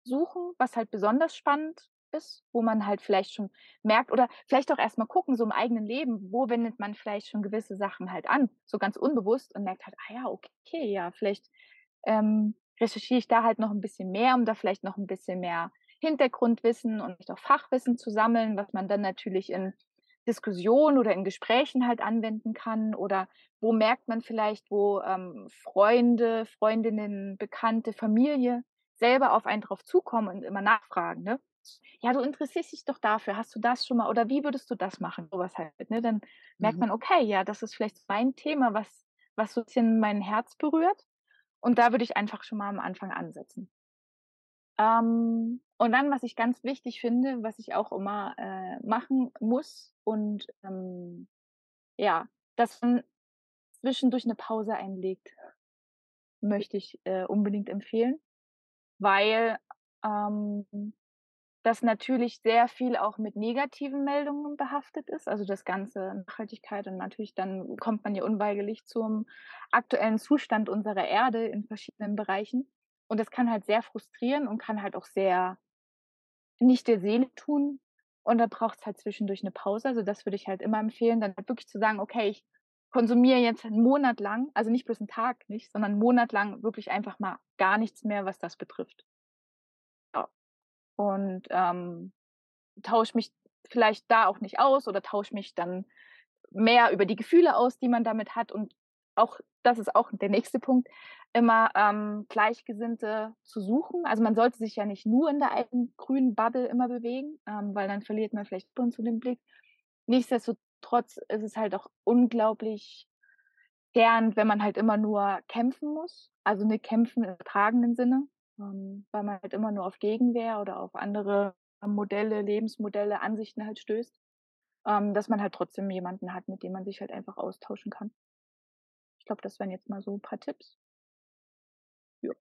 suchen, was halt besonders spannend ist, wo man halt vielleicht schon merkt oder vielleicht auch erst mal gucken, so im eigenen Leben, wo wendet man vielleicht schon gewisse Sachen halt an, so ganz unbewusst und merkt halt: „Ah ja, okay, ja, vielleicht, ähm, recherchiere ich da halt noch 'n bisschen mehr, um da vielleicht noch 'n bisschen mehr Hintergrundwissen und vielleicht auch Fachwissen zu sammeln“, was man dann natürlich in Diskussionen oder in Gesprächen halt anwenden kann. Oder wo merkt man vielleicht, wo, ähm, Freunde, Freundinnen, Bekannte, Familie selber auf einen drauf zukommen und immer nachfragen, ne? „Ja, du interessierst dich doch dafür. Hast du das schon mal oder wie würdest du das machen?“ So was halt, ne? Dann merkt Mhm. man: „Okay, ja, das ist vielleicht mein Thema, was was so bisschen mein Herz berührt.“ Und da würde ich einfach schon mal am Anfang ansetzen. Ähm, und dann, was ich ganz wichtig finde, was ich auch immer, äh, machen muss und, ähm, ja, dass man zwischendurch 'ne Pause einlegt. Möchte ich, äh, unbedingt empfehlen, weil, ähm, das natürlich sehr viel auch mit negativen Meldungen behaftet ist. Also, das Ganze Nachhaltigkeit und natürlich dann kommt man ja unweigerlich zum aktuellen Zustand unserer Erde in verschiedenen Bereichen. Und das kann halt sehr frustrieren und kann halt auch sehr nicht der Seele tun. Und da braucht's halt zwischendurch 'ne Pause. Also, das würde ich halt immer empfehlen, dann halt wirklich zu sagen: „Okay, ich konsumiere jetzt 'n Monat lang, also, nicht bloß 'n Tag nicht, sondern 'n Monat lang wirklich einfach mal gar nichts mehr, was das betrifft.“ Ja. Und, ähm, tausche mich vielleicht da auch nicht aus oder tausche mich dann mehr über die Gefühle aus, die man damit hat. Und auch das ist auch der nächste Punkt, immer, ähm, Gleichgesinnte zu suchen. Also, man sollte sich ja nicht nur in der eigenen grünen Bubble immer bewegen, ähm, weil dann verliert man vielleicht ab zu den Blick. Nichtsdestotrotz ist es halt auch unglaublich gern, wenn man halt immer nur kämpfen muss, also, ne, kämpfen im übertragenen Sinne, ähm, weil man halt immer nur auf Gegenwehr oder auf andere Modelle, Lebensmodelle, Ansichten halt stößt, ähm, dass man halt trotzdem jemanden hat, mit dem man sich halt einfach austauschen kann. Ich glaube, das wären jetzt mal so 'n paar Tipps. Ja.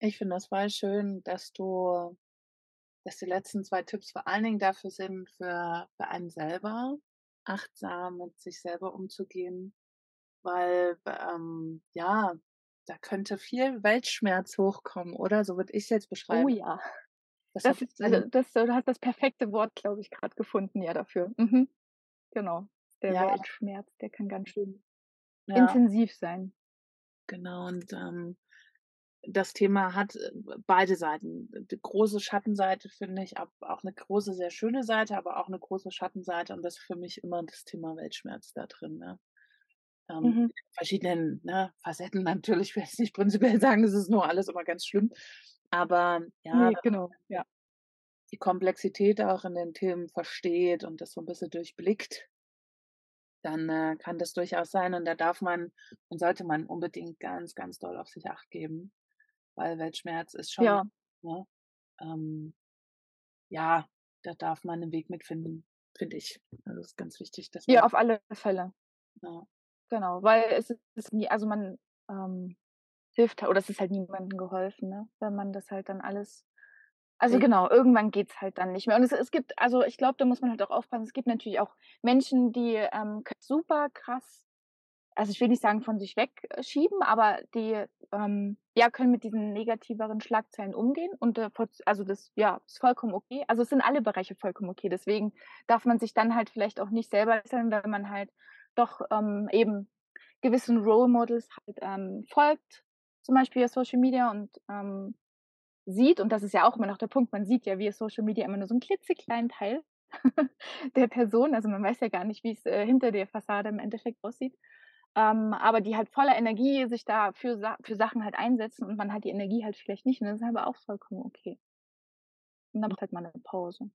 Ich finde das voll schön, dass du dass die letzten 2 Tipps vor allen Dingen dafür sind, für für einen selber achtsam mit sich selber umzugehen, weil, ähm, ja, da könnte viel Weltschmerz hochkommen, oder? So würde ich's jetzt Oh beschreiben. ja. Das Das ist dann äh, das du hast das perfekte Wort, glaube ich, grad gefunden, ja, dafür. Mhm. Genau. Der Ja. Weltschmerz, der kann ganz schön Ja. intensiv sein. Genau und, ähm das Thema hat, äh, beide Seiten. Die große Schattenseite finde ich auch 'ne große, sehr schöne Seite, aber auch 'ne große Schattenseite und das ist für mich immer das Thema Weltschmerz da drin, ne? Ähm, Mhm. verschiedenen, ne, Facetten natürlich. Ich will jetzt nicht prinzipiell sagen, es ist nur alles immer ganz schlimm, aber ja, Ne, genau, ja. die Komplexität auch in den Themen versteht und das so 'n bisschen durchblickt dann, äh, kann das durchaus sein und da darf man und sollte man unbedingt ganz, ganz doll auf sich Acht geben, weil Weltschmerz ist schon, Ja. ne, ähm ja, da darf man 'nen Weg mit finden, finde ich. Also, ist ganz wichtig, dass Ja, auf alle Fälle. Ja. Genau, weil es ist nie also, man, ähm, hilft oder es ist halt niemandem geholfen, ne, wenn man das halt dann alles also, Ri genau, irgendwann geht's halt dann nicht mehr. Und es es gibt also, ich glaube, da muss man halt auch aufpassen. Es gibt natürlich auch Menschen, die, ähm, super krass also, ich will nicht sagen, von sich wegschieben, aber die, ähm, ja, können mit diesen negativeren Schlagzeilen umgehen und, äh, also, das, ja, ist vollkommen okay. Also, es sind alle Bereiche vollkommen okay. Deswegen darf man sich dann halt vielleicht auch nicht selber wenn man halt doch, ähm, eben gewissen Role Models halt, ähm, folgt, zum Beispiel auf Social Media und, ähm, sieht und das ist ja auch immer noch der Punkt, man sieht ja via Social Media immer nur so 'n klitzekleinen Teil der Person. Also, man weiß ja gar nicht, wie's, äh, hinter der Fassade im Endeffekt aussieht. Ähm, aber die halt voller Energie sich da für für Sachen halt einsetzen und man hat die Energie halt vielleicht nicht und das ist aber auch vollkommen okay. Und dann macht halt mal 'ne Pause.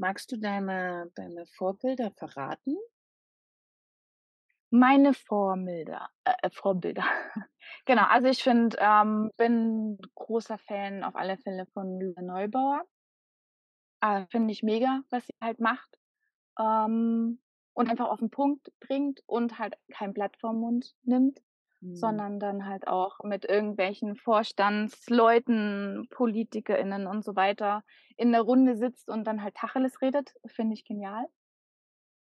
Magst du deine deine Vorbilder verraten? Meine Vormilder äh, Vorbilder. Genau, also, ich finde ähm, bin großer Fan auf alle Fälle von Lisa Neubauer. Äh, finde ich mega, was sie halt macht, ähm, und einfach auf 'n Punkt bringt und halt kein Blatt vorm Mund nimmt, Mhm. sondern dann halt auch mit irgendwelchen Vorstandsleuten, PolitikerInnen und so weiter in 'ner Runde sitzt und dann halt Tacheles redet, finde ich genial.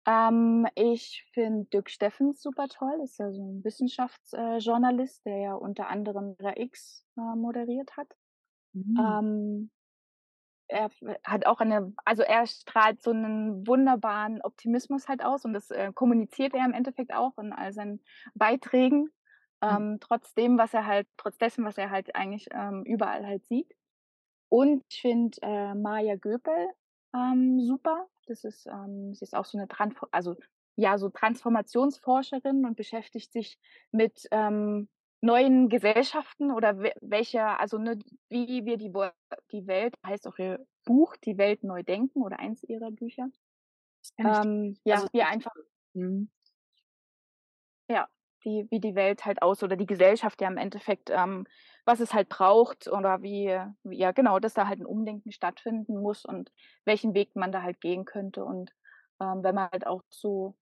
Ähm, ich finde Dirk Steffens super toll, ist ja so 'n Wissenschafts äh, der ja unter anderem Terra X, äh, moderiert hat. Mhm. Ähm, er hat auch eine also, er strahlt so 'nen wunderbaren Optimismus halt aus und das, äh, kommuniziert er im Endeffekt auch in all seinen Beiträgen, Mhm. ähm, trotz dem, was er halt trotz dessen, was er halt eigentlich, ähm, überall halt sieht. Und ich finde, äh, Maja Göpel, ähm, super. Das ist ähm, sie ist auch so 'ne Tranfor also, ja, so Transformationsforscherin und beschäftigt sich mit, ähm, neuen Gesellschaften oder we welcher also, ne, wie wir die die Welt heißt auch ihr Buch „Die Welt neu denken“ oder eins ihrer Bücher. Ähm, also ja, wie einfach mhm. Ja, die wie die Welt halt aus oder die Gesellschaft ja im Endeffekt, ähm was es halt braucht oder wie wie ja genau, dass da halt 'n Umdenken stattfinden muss und welchen Weg man da halt gehen könnte. Und, ähm, wenn man halt auch so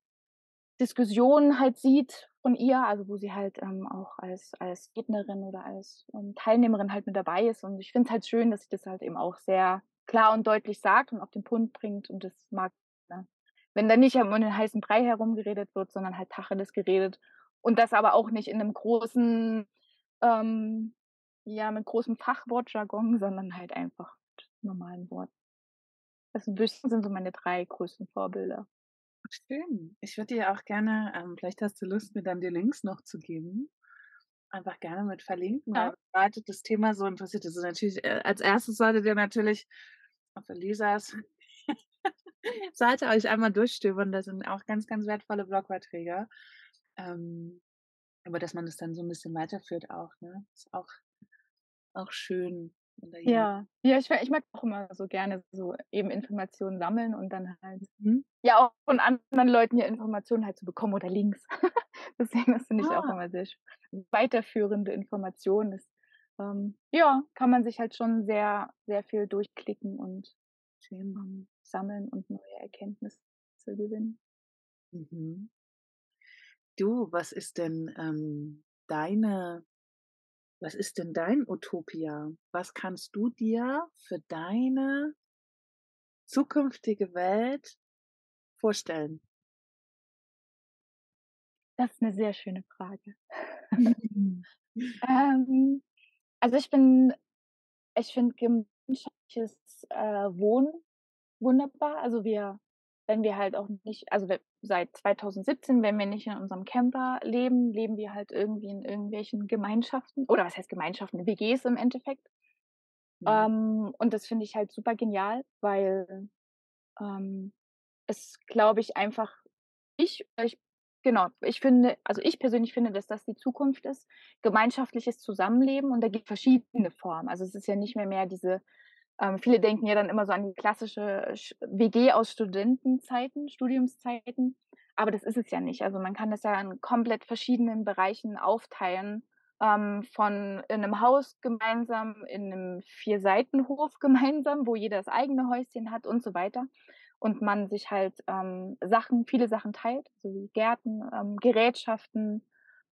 Diskussionen halt sieht von ihr, also, wo sie halt, ähm, auch als als Rednerin oder als, ähm, Teilnehmerin halt mit dabei ist. Und ich finde es halt schön, dass sie das halt eben auch sehr klar und deutlich sagt und auf den Punkt bringt und das mag ne? Wenn da nicht um den heißen Brei herumgeredet wird, sondern halt Tacheles geredet und das aber auch nicht in 'nem großen ähm, ja, mit großem Fachwortjargon, sondern halt einfach mit normalen Worten. Das sind so meine 3 größten Vorbilder. Schön. Ich würde dir auch gerne ähm, vielleicht hast du Lust, mir dann die Links noch zu geben. Einfach gerne mit verlinken, Ja. weil grade das Thema so interessiert. Ist natürlich äh, als 1. solltet ihr natürlich auf Elisas Seite euch einmal durchstöbern. Da sind auch ganz, ganz wertvolle Blogbeiträge. Ähm, aber dass man das dann so 'n bisschen weiterführt auch, ne? Ist auch auch schön, Ja. Ja, ich ich mag auch immer so gerne so eben Informationen sammeln und dann halt Mhm. ja auch von anderen Leuten ja Informationen halt zu bekommen oder Links. Deswegen, das finde ich auch Ah. immer sehr sch weiterführende Informationen ist ähm, ja, kann man sich halt schon sehr, sehr viel durchklicken und, Schön. ähm, sammeln und neue Erkenntnisse gewinnen. Mhm. Du, was ist denn, ähm, deine was ist denn dein Utopia? Was kannst du dir für deine zukünftige Welt vorstellen? Das ist 'ne sehr schöne Frage. Ähm, also, ich bin ich finde gemeinschaftliches, äh, Wohnen wunderbar. Also, wir wenn wir halt auch nicht also seit 2017, wenn wir nicht in unserem Camper leben, leben wir halt irgendwie in irgendwelchen Gemeinschaften oder was heißt Gemeinschaften, WGs im Endeffekt. Mhm. Ähm, und das finde ich halt super genial, weil, ähm, es, glaube ich, einfach ich ich genau, ich finde also ich persönlich finde, dass das die Zukunft ist, gemeinschaftliches Zusammenleben und da gibt verschiedene Formen. Also, es ist ja nicht mehr mehr diese ähm, viele denken ja dann immer so an die klassische sch WG aus Studentenzeiten, Studiumszeiten, aber das ist es ja nicht. Also, man kann das ja in komplett verschiedenen Bereichen aufteilen, ähm, von in 'nem Haus gemeinsam, in 'nem Vier-Seiten-Hof gemeinsam, wo jeder das eigene Häuschen hat und so weiter. Und man sich halt, ähm, Sachen viele Sachen teilt, so wie Gärten, ähm, Gerätschaften,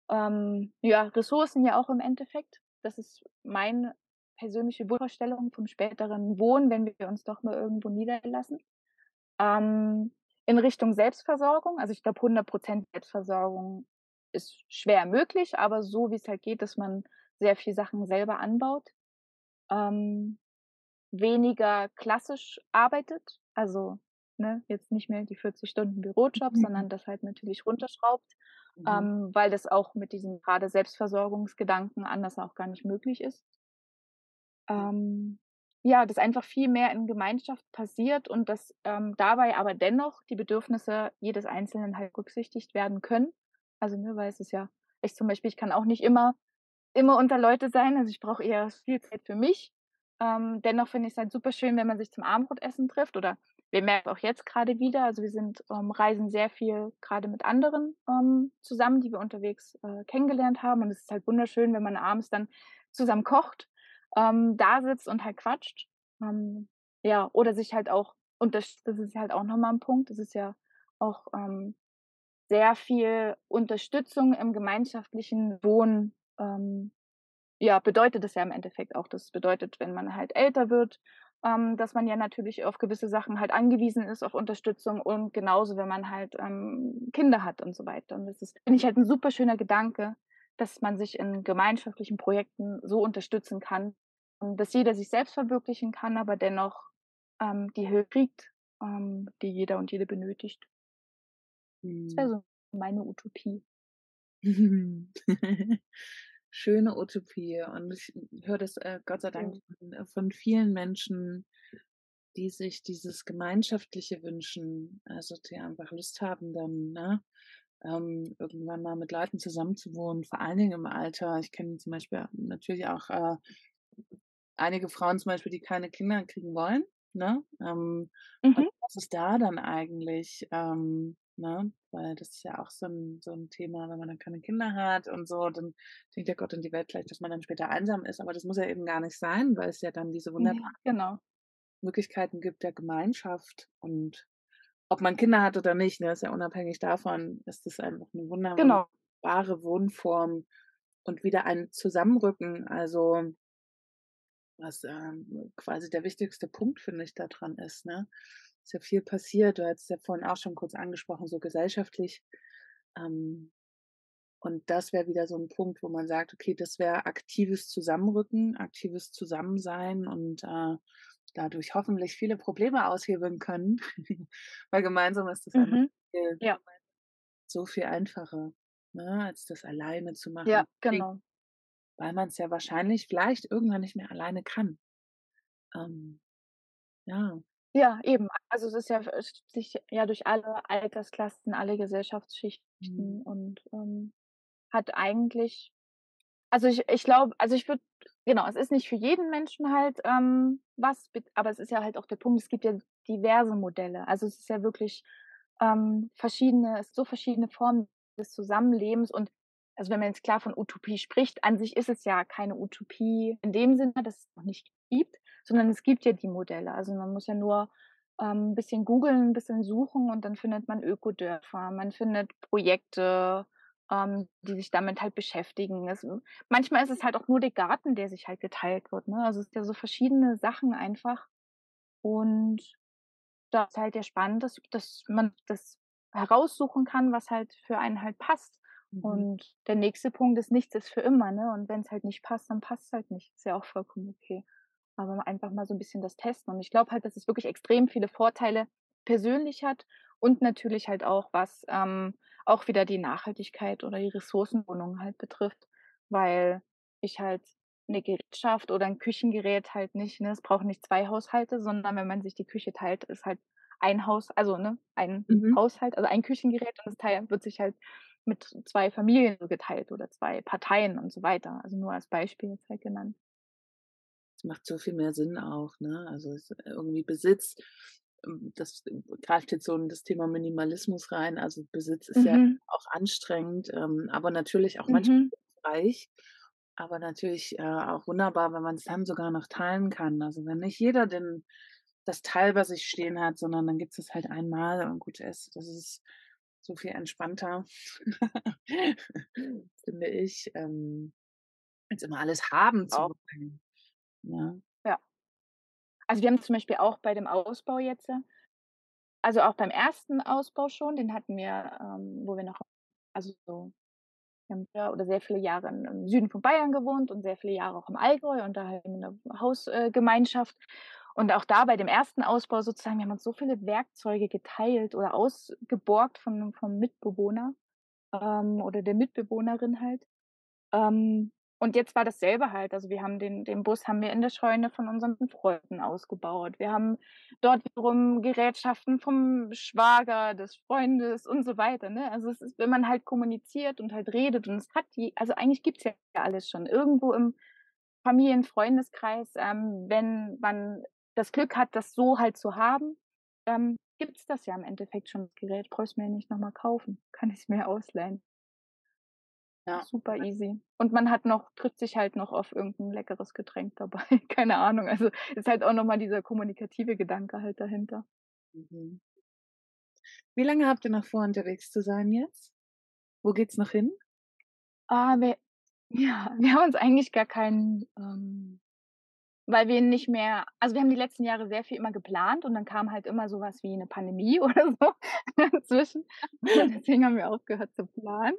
ähm, ja, Ressourcen ja auch im Endeffekt. Das ist meine persönliche Wunschvorstellung vom späteren Wohnen, wenn wir uns doch mal irgendwo niederlassen. Ähm, in Richtung Selbstversorgung, also ich glaube, 100 % Selbstversorgung ist schwer möglich, aber so wie's halt geht, dass man sehr viel Sachen selber anbaut. Ähm, weniger klassisch arbeitet, also, ne, jetzt nicht mehr die 40 Stunden Bürojob, sondern das halt natürlich runterschraubt, Mhm. ähm, weil das auch mit diesem grade Selbstversorgungsgedanken anders auch gar nicht möglich ist. Ja. Ähm, ja, dass einfach viel mehr in Gemeinschaft passiert und dass, ähm, dabei aber dennoch die Bedürfnisse jedes Einzelnen halt berücksichtigt werden können. Also, ne, weil es ja ich zum Beispiel, ich kann auch nicht immer immer unter Leute sein, also, ich brauche eher viel Zeit für mich. Ähm, dennoch finde ich's halt superschön, wenn man sich zum Abendbrotessen trifft oder wir merken auch jetzt grade wieder also, wir sind ähm, reisen sehr viel grade mit anderen, ähm, zusammen, die wir unterwegs, äh, kennengelernt haben und es ist halt wunderschön, wenn man abends dann zusammen kocht, ähm, dasitzt und halt quatscht. Ähm, ja, oder sich halt auch und das das ist halt auch noch mal 'n Punkt. Das ist ja auch, ähm, sehr viel Unterstützung im gemeinschaftlichen Wohnen, ähm, ja, bedeutet das ja im Endeffekt auch. Das bedeutet, wenn man halt älter wird, ähm, dass man ja natürlich auf gewisse Sachen halt angewiesen ist, auf Unterstützung und genauso, wenn man halt, ähm, Kinder hat und so weiter. Und das ist finde ich halt 'n super schöner Gedanke, dass man sich in gemeinschaftlichen Projekten so unterstützen kann und dass jeder sich selbst verwirklichen kann, aber dennoch, ähm, die Hilfe kriegt, ähm, die jeder und jede benötigt. Das wäre Mhm. so meine Utopie. Schöne Utopie und ich höre das, äh, Gott sei Dank von äh, von vielen Menschen, die sich dieses Gemeinschaftliche wünschen, also, die einfach Lust haben dann, ne, ähm, irgendwann mal mit Leuten zusammenzuwohnen, vor allen Dingen im Alter. Ich kenne zum Beispiel natürlich auch, äh einige Frauen zum Beispiel, die keine Kinder kriegen wollen, ne? Ähm, und Mhm. was ist da dann eigentlich, ähm, ne? Weil das ist ja auch so 'n so 'n Thema, wenn man dann keine Kinder hat und so, dann denkt ja Gott und die Welt vielleicht, dass man dann später einsam ist, aber das muss ja eben gar nicht sein, weil es ja dann diese wunderbaren genau. Möglichkeiten gibt der Gemeinschaft und ob man Kinder hat oder nicht, ne, ist ja unabhängig davon, ist das einfach 'ne wunder Genau. wunderbare Wohnform und wieder ein Zusammenrücken, also was, ähm, quasi der wichtigste Punkt, finde ich, da dran ist, ne? Ist ja viel passiert. Du hattest ja vorhin auch schon kurz angesprochen, so gesellschaftlich. Ähm, und das wäre wieder so 'n Punkt, wo man sagt: „Okay, das wäre aktives Zusammenrücken, aktives Zusammensein und, äh, dadurch hoffentlich viele Probleme aushebeln können.“ Weil gemeinsam ist das Mhm. viel Ja. so viel einfacher, ne, als das alleine zu machen. Ja, genau. Weil man's ja wahrscheinlich vielleicht irgendwann nicht mehr alleine kann. Ähm, ja. Ja, eben. Also, es ist ja f sich ja durch alle Altersklassen, alle Mhm. Gesellschaftsschichten und, ähm, hat eigentlich also, ich ich glaube also, ich würde genau, es ist nicht für jeden Menschen halt, ähm, was, aber es ist ja halt auch der Punkt, es gibt ja diverse Modelle. Also, es ist ja wirklich, ähm, verschiedene so verschiedene Formen des Zusammenlebens und also, wenn man jetzt klar von Utopie spricht, an sich ist es ja keine Utopie in dem Sinne, dass es noch nicht gibt, sondern es gibt ja die Modelle. Also, man muss ja nur, ähm, 'n bisschen googeln, 'n bisschen suchen und dann findet man Ökodörfer, man findet Projekte, ähm, die sich damit halt beschäftigen. Es manchmal ist es halt auch nur der Garten, der sich halt geteilt wird, ne? Also, es sind ja so verschiedene Sachen einfach. Und da ist halt ja spannend, dass dass man das heraussuchen kann, was halt für einen halt passt. Mhm. Und der nächste Punkt ist, nichts ist für immer, ne? Und wenn's halt nicht passt, dann passt's halt nicht. Ist ja auch vollkommen okay. Aber einfach mal so 'n bisschen das Testen. Und ich glaube halt, dass es wirklich extrem viele Vorteile persönlich hat und natürlich halt auch, was, ähm, auch wieder die Nachhaltigkeit oder die Ressourcenschonung halt betrifft, weil ich halt 'ne Gerätschaft oder 'n Küchengerät halt nicht ne, es brauchen nicht 2 Haushalte, sondern wenn man sich die Küche teilt, ist halt ein Haus also, ne, ein Mhm. Haushalt, also ein Küchengerät und das Teil wird sich halt mit 2 Familien geteilt oder 2 Parteien und so weiter. Also, nur als Beispiel jetzt halt genannt. Es macht so viel mehr Sinn auch, ne? Also, es irgendwie Besitz, das greift jetzt so in das Thema Minimalismus rein. Also, Besitz ist ja Mhm. auch anstrengend, ähm, aber natürlich auch manchmal Mhm. hilfreich, aber natürlich, äh, auch wunderbar, wenn man's dann sogar noch teilen kann. Also, wenn nicht jeder den das Teil bei sich stehen hat, sondern dann gibt's es halt einmal und gut ist. Das ist so viel entspannter, finde ich, ähm, als immer alles haben zu wollen, ne? Ja. Also, wir haben zum Beispiel auch bei dem Ausbau jetzt also, auch beim 1. Ausbau schon, den hatten wir, ähm, wo wir noch also, so oder sehr viele Jahre im Süden von Bayern gewohnt und sehr viele Jahre auch im Allgäu und da halt in 'ner Haus äh, Gemeinschaft. Und auch da bei dem 1. Ausbau sozusagen, wir haben uns so viele Werkzeuge geteilt oder ausgeborgt von vom Mitbewohner, ähm, oder der Mitbewohnerin halt. Ähm, und jetzt war dasselbe halt. Also, wir haben den den Bus haben wir in der Scheune von unseren Freunden ausgebaut. Wir haben dort wiederum Gerätschaften vom Schwager des Freundes und so weiter, ne? Also, es ist wenn man halt kommuniziert und halt redet und es hat die also, eigentlich gibt's ja alles schon irgendwo im Familien Freundeskreis, ähm, wenn man das Glück hat, das so halt zu haben, ähm, gibt's das ja im Endeffekt schon, das Gerät. Brauche ich's mir ja nicht noch mal kaufen, kann ich's mir ausleihen. Ja. Super easy. Und man hat noch trifft sich halt noch auf irgend 'n leckeres Getränk dabei. Keine Ahnung. Also, ist halt auch noch mal dieser kommunikative Gedanke halt dahinter. Mhm. Wie lange habt ihr noch vor, unterwegs zu sein jetzt? Wo geht's noch hin? Ah, wir ja, wir haben uns eigentlich gar keinen, ähm weil wir nicht mehr also, wir haben die letzten Jahre sehr viel immer geplant und dann kam halt immer so was wie 'ne Pandemie oder so dazwischen. Deswegen haben wir aufgehört zu planen,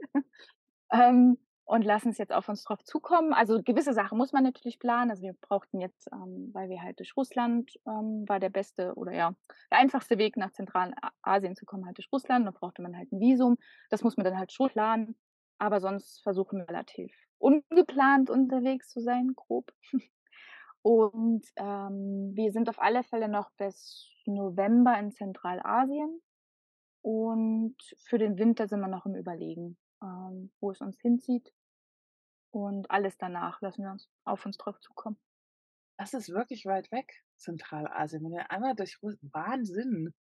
ähm, und lassen's jetzt auf uns drauf zukommen. Also, gewisse Sachen muss man natürlich planen. Also, wir brauchten jetzt, ähm, weil wir halt durch Russland, ähm war der beste oder ja, der einfachste Weg nach Zentraln A Asien zu kommen halt durch Russland. Da brauchte man halt 'n Visum. Das muss man dann halt schon planen, aber sonst versuchen wir relativ ungeplant unterwegs zu sein, grob. Und, ähm, wir sind auf alle Fälle noch bis November in Zentralasien und für den Winter sind wir noch am Überlegen, ähm, wo es uns hinzieht. Und alles danach lassen wir uns auf uns drauf zukommen. Das ist wirklich weit weg, Zentralasien. Wenn ihr einmal durch Russ Wahnsinn.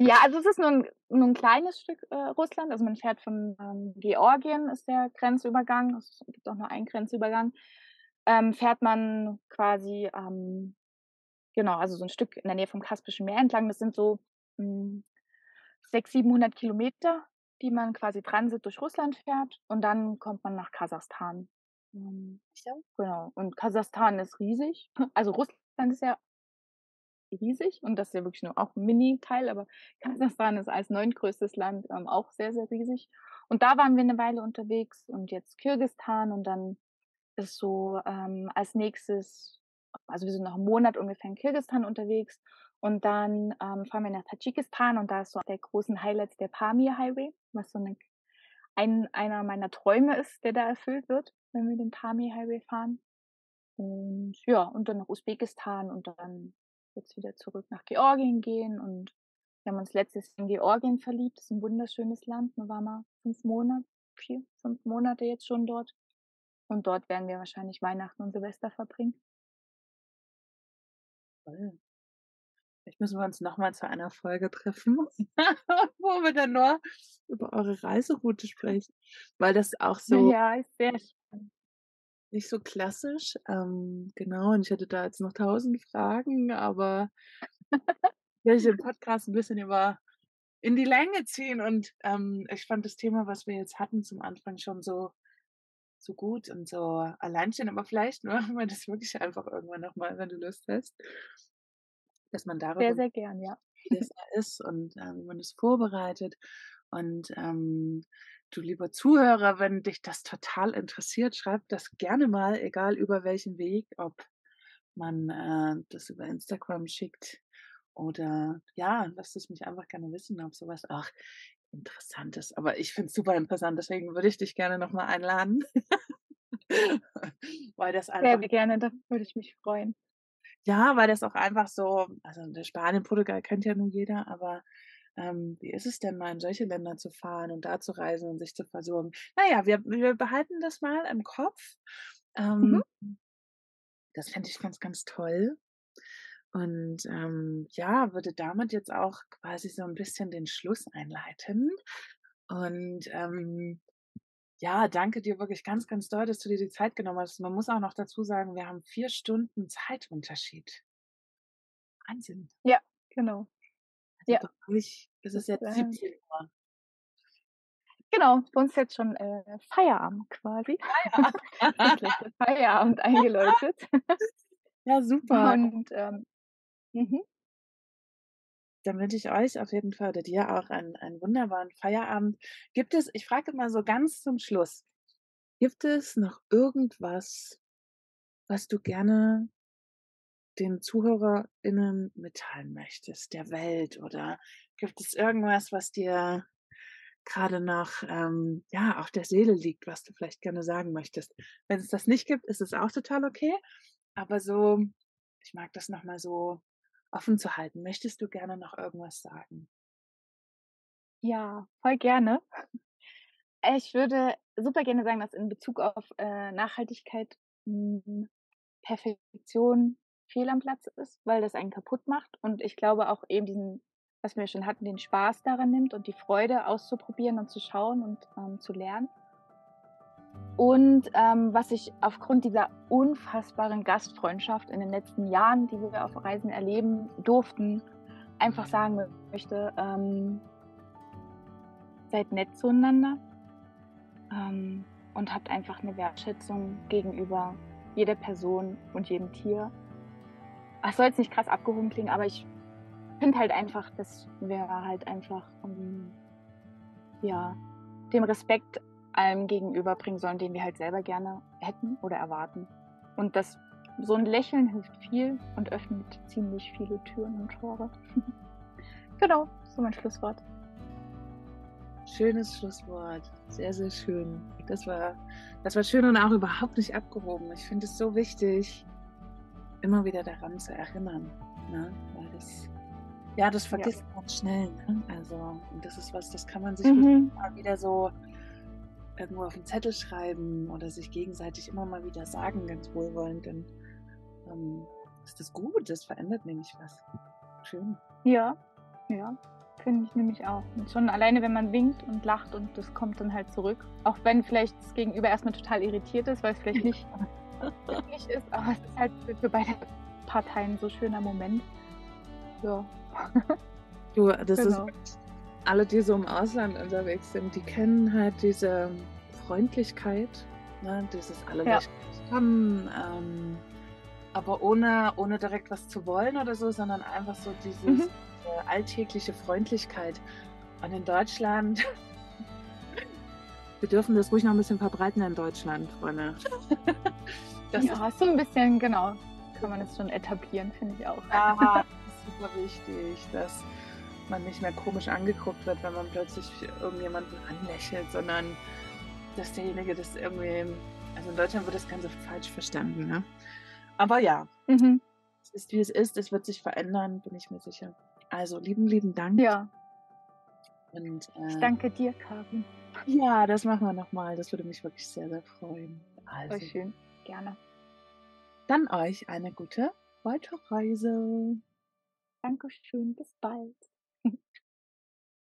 Ja, also, es ist nur 'n nur 'n kleines Stück, äh, Russland. Also, man fährt von, ähm, Georgien ist der Grenzübergang. Es gibt auch nur einen Grenzübergang. Ähm, fährt man quasi, ähm genau, also, so 'n Stück in der Nähe vom Kaspischen Meer entlang. Das sind so, hm, 600, 700 Kilometer, die man quasi Transit durch Russland fährt und dann kommt man nach Kasachstan. Ähm, genau. Und Kasachstan ist riesig. Also, Russland ist ja riesig und das ist ja wirklich nur auch 'n Miniteil, aber Kasachstan ist als 9. Land, ähm, auch sehr, sehr riesig. Und da waren wir 'ne Weile unterwegs und jetzt Kirgisistan und dann ist so, ähm, als Nächstes also, wir sind noch 'n Monat ungefähr in Kirgisistan unterwegs und dann, ähm, fahren wir nach Tadschikistan und da ist so der großen Highlights der Pamir Highway, was so 'ne ein einer meiner Träume ist, der da erfüllt wird, wenn wir den Pamir Highway fahren. Und ja, und dann nach Usbekistan und dann wird's wieder zurück nach Georgien gehen und wir haben uns letztes in Georgien verliebt. Das ist 'n wunderschönes Land. Da waren wir 5 Monate 4, 5 Monate jetzt schon dort. Und dort werden wir wahrscheinlich Weihnachten und Silvester verbringen. Toll. Vielleicht müssen wir uns noch mal zu einer Folge treffen, wo wir dann nur über eure Reiseroute sprechen, weil das auch so Ja, ist sehr spannend. nicht so klassisch. Ähm, genau, und ich hätte da jetzt noch 1.000 Fragen, aber will ich den Podcast 'n bisschen über in die Länge ziehen und, ähm, ich fand das Thema, was wir jetzt hatten zum Anfang schon so so gut und so Alleinstehend, aber vielleicht machen wir das wirklich einfach irgendwann noch mal, wenn du Lust hast dass man Sehr, darüber sehr gern, ja. wie das da ist und, äh, wie man das vorbereitet. Und, ähm, du lieber Zuhörer, wenn dich das total interessiert, schreib das gerne mal, egal über welchen Weg, ob man, äh, das über Instagram schickt Oder ja, lasst es mich einfach gerne wissen, ob so was auch interessant ist. Aber ich finde es super interessant, deswegen würde ich dich gerne noch mal einladen. Weil das Sehr, einfach sehr gerne, da würde ich mich freuen. Ja, weil das auch einfach so also, in Spanien, Portugal kennt ja nun jeder, aber, ähm, wie ist es denn mal in solche Länder zu fahren und da zu reisen und sich zu versorgen? Na ja, wir wir behalten das mal im Kopf. Mhm. Ähm, das fände ich ganz, ganz toll. Und, ähm, ja, würde damit jetzt auch quasi so ein bisschen den Schluss einleiten. Und, ähm, ja, danke dir wirklich ganz, ganz doll, dass du dir die Zeit genommen hast. Man muss auch noch dazu sagen, wir haben 4 Stunden Zeitunterschied. Wahnsinn. Ja, genau. Also, Ja, ist es das, jetzt äh 17:00. genau, bei uns ist jetzt schon, äh, Feierabend quasi. Ist der Feierabend eingeläutet. Ja, super. Und, ähm mhm. Dann wünsche ich euch auf jeden Fall oder dir auch einen einen wunderbaren Feierabend. Gibt es ich frage immer so ganz zum Schluss, gibt es noch irgendwas, was du gerne den ZuhörerInnen mitteilen möchtest, der Welt? Oder gibt es irgendwas, was dir gerade noch, ähm, ja, auf der Seele liegt, was du vielleicht gerne sagen möchtest? Wenn es das nicht gibt, ist es auch total okay. Aber so ich mag das noch mal so offen zu halten. Möchtest du gerne noch irgendwas sagen? Ja, voll gerne. Ich würde super gerne sagen, dass in Bezug auf, äh, Nachhaltigkeit, hm, Perfektion fehl am Platz ist, weil das einen kaputt macht und ich glaube auch eben diesen, was wir schon hatten, den Spaß daran nimmt und die Freude auszuprobieren und zu schauen und, ähm, zu lernen. Und, ähm, was ich aufgrund dieser unfassbaren Gastfreundschaft in den letzten Jahren, die wir auf Reisen erleben durften, einfach sagen möchte, ähm seid nett zueinander, ähm, und habt einfach 'ne Wertschätzung gegenüber jeder Person und jedem Tier. Es soll jetzt nicht krass abgehoben klingen, aber ich finde halt einfach, dass wir halt einfach, ähm, ja, den Respekt allem gegenüberbringen sollen, den wir halt selber gerne hätten oder erwarten. Und das so 'n Lächeln hilft viel und öffnet ziemlich viele Türen und Tore. Genau, so mein Schlusswort. Schönes Schlusswort. Sehr, sehr schön. Das war das war schön und auch überhaupt nicht abgehoben. Ich finde es so wichtig, immer wieder daran zu erinnern, ne? Weil das ja, das Ja. vergisst man schnell, ne? Also, und das ist was, das kann man sich Mhm. immer wieder so irgendwo auf 'n Zettel schreiben oder sich gegenseitig immer mal wieder sagen, ganz wohlwollend, dann, ähm, ist das gut. Das verändert nämlich was. Schön. Ja, ja, finde ich nämlich auch. Und schon alleine, wenn man winkt und lacht und das kommt dann halt zurück. Auch wenn vielleicht das Gegenüber erst mal total irritiert ist, weil's vielleicht nicht höflich ist, aber es ist halt für für beide Parteien so schöner Moment. Ja. Du, das ist Genau. Alle, die so im Ausland unterwegs sind, die kennen halt diese Freundlichkeit, ne, dieses alle Ja. zusammen, ähm, aber ohne ohne direkt was zu wollen oder so, sondern einfach so dieses Mhm. diese alltägliche Freundlichkeit. Und in Deutschland wir dürfen das ruhig noch 'n bisschen verbreiten in Deutschland, Freunde. Das ist Ja, so 'n bisschen, genau, kann man das schon etablieren, finde ich auch. Ja, das ist super wichtig, dass man nicht mehr komisch angeguckt wird, wenn man plötzlich irgendjemanden anlächelt, sondern dass derjenige das irgendwie also, in Deutschland wird das Ganze falsch verstanden, ne? Aber ja, Mhm. es ist, wie es ist. Es wird sich verändern, bin ich mir sicher. Also, lieben, lieben Dank. Ja. Und, Ich äh danke dir, Karin. ja, das machen wir noch mal. Das würde mich wirklich sehr, sehr freuen. Voll Also schön, gerne. dann euch eine gute Weiterreise. Dankeschön, bis bald.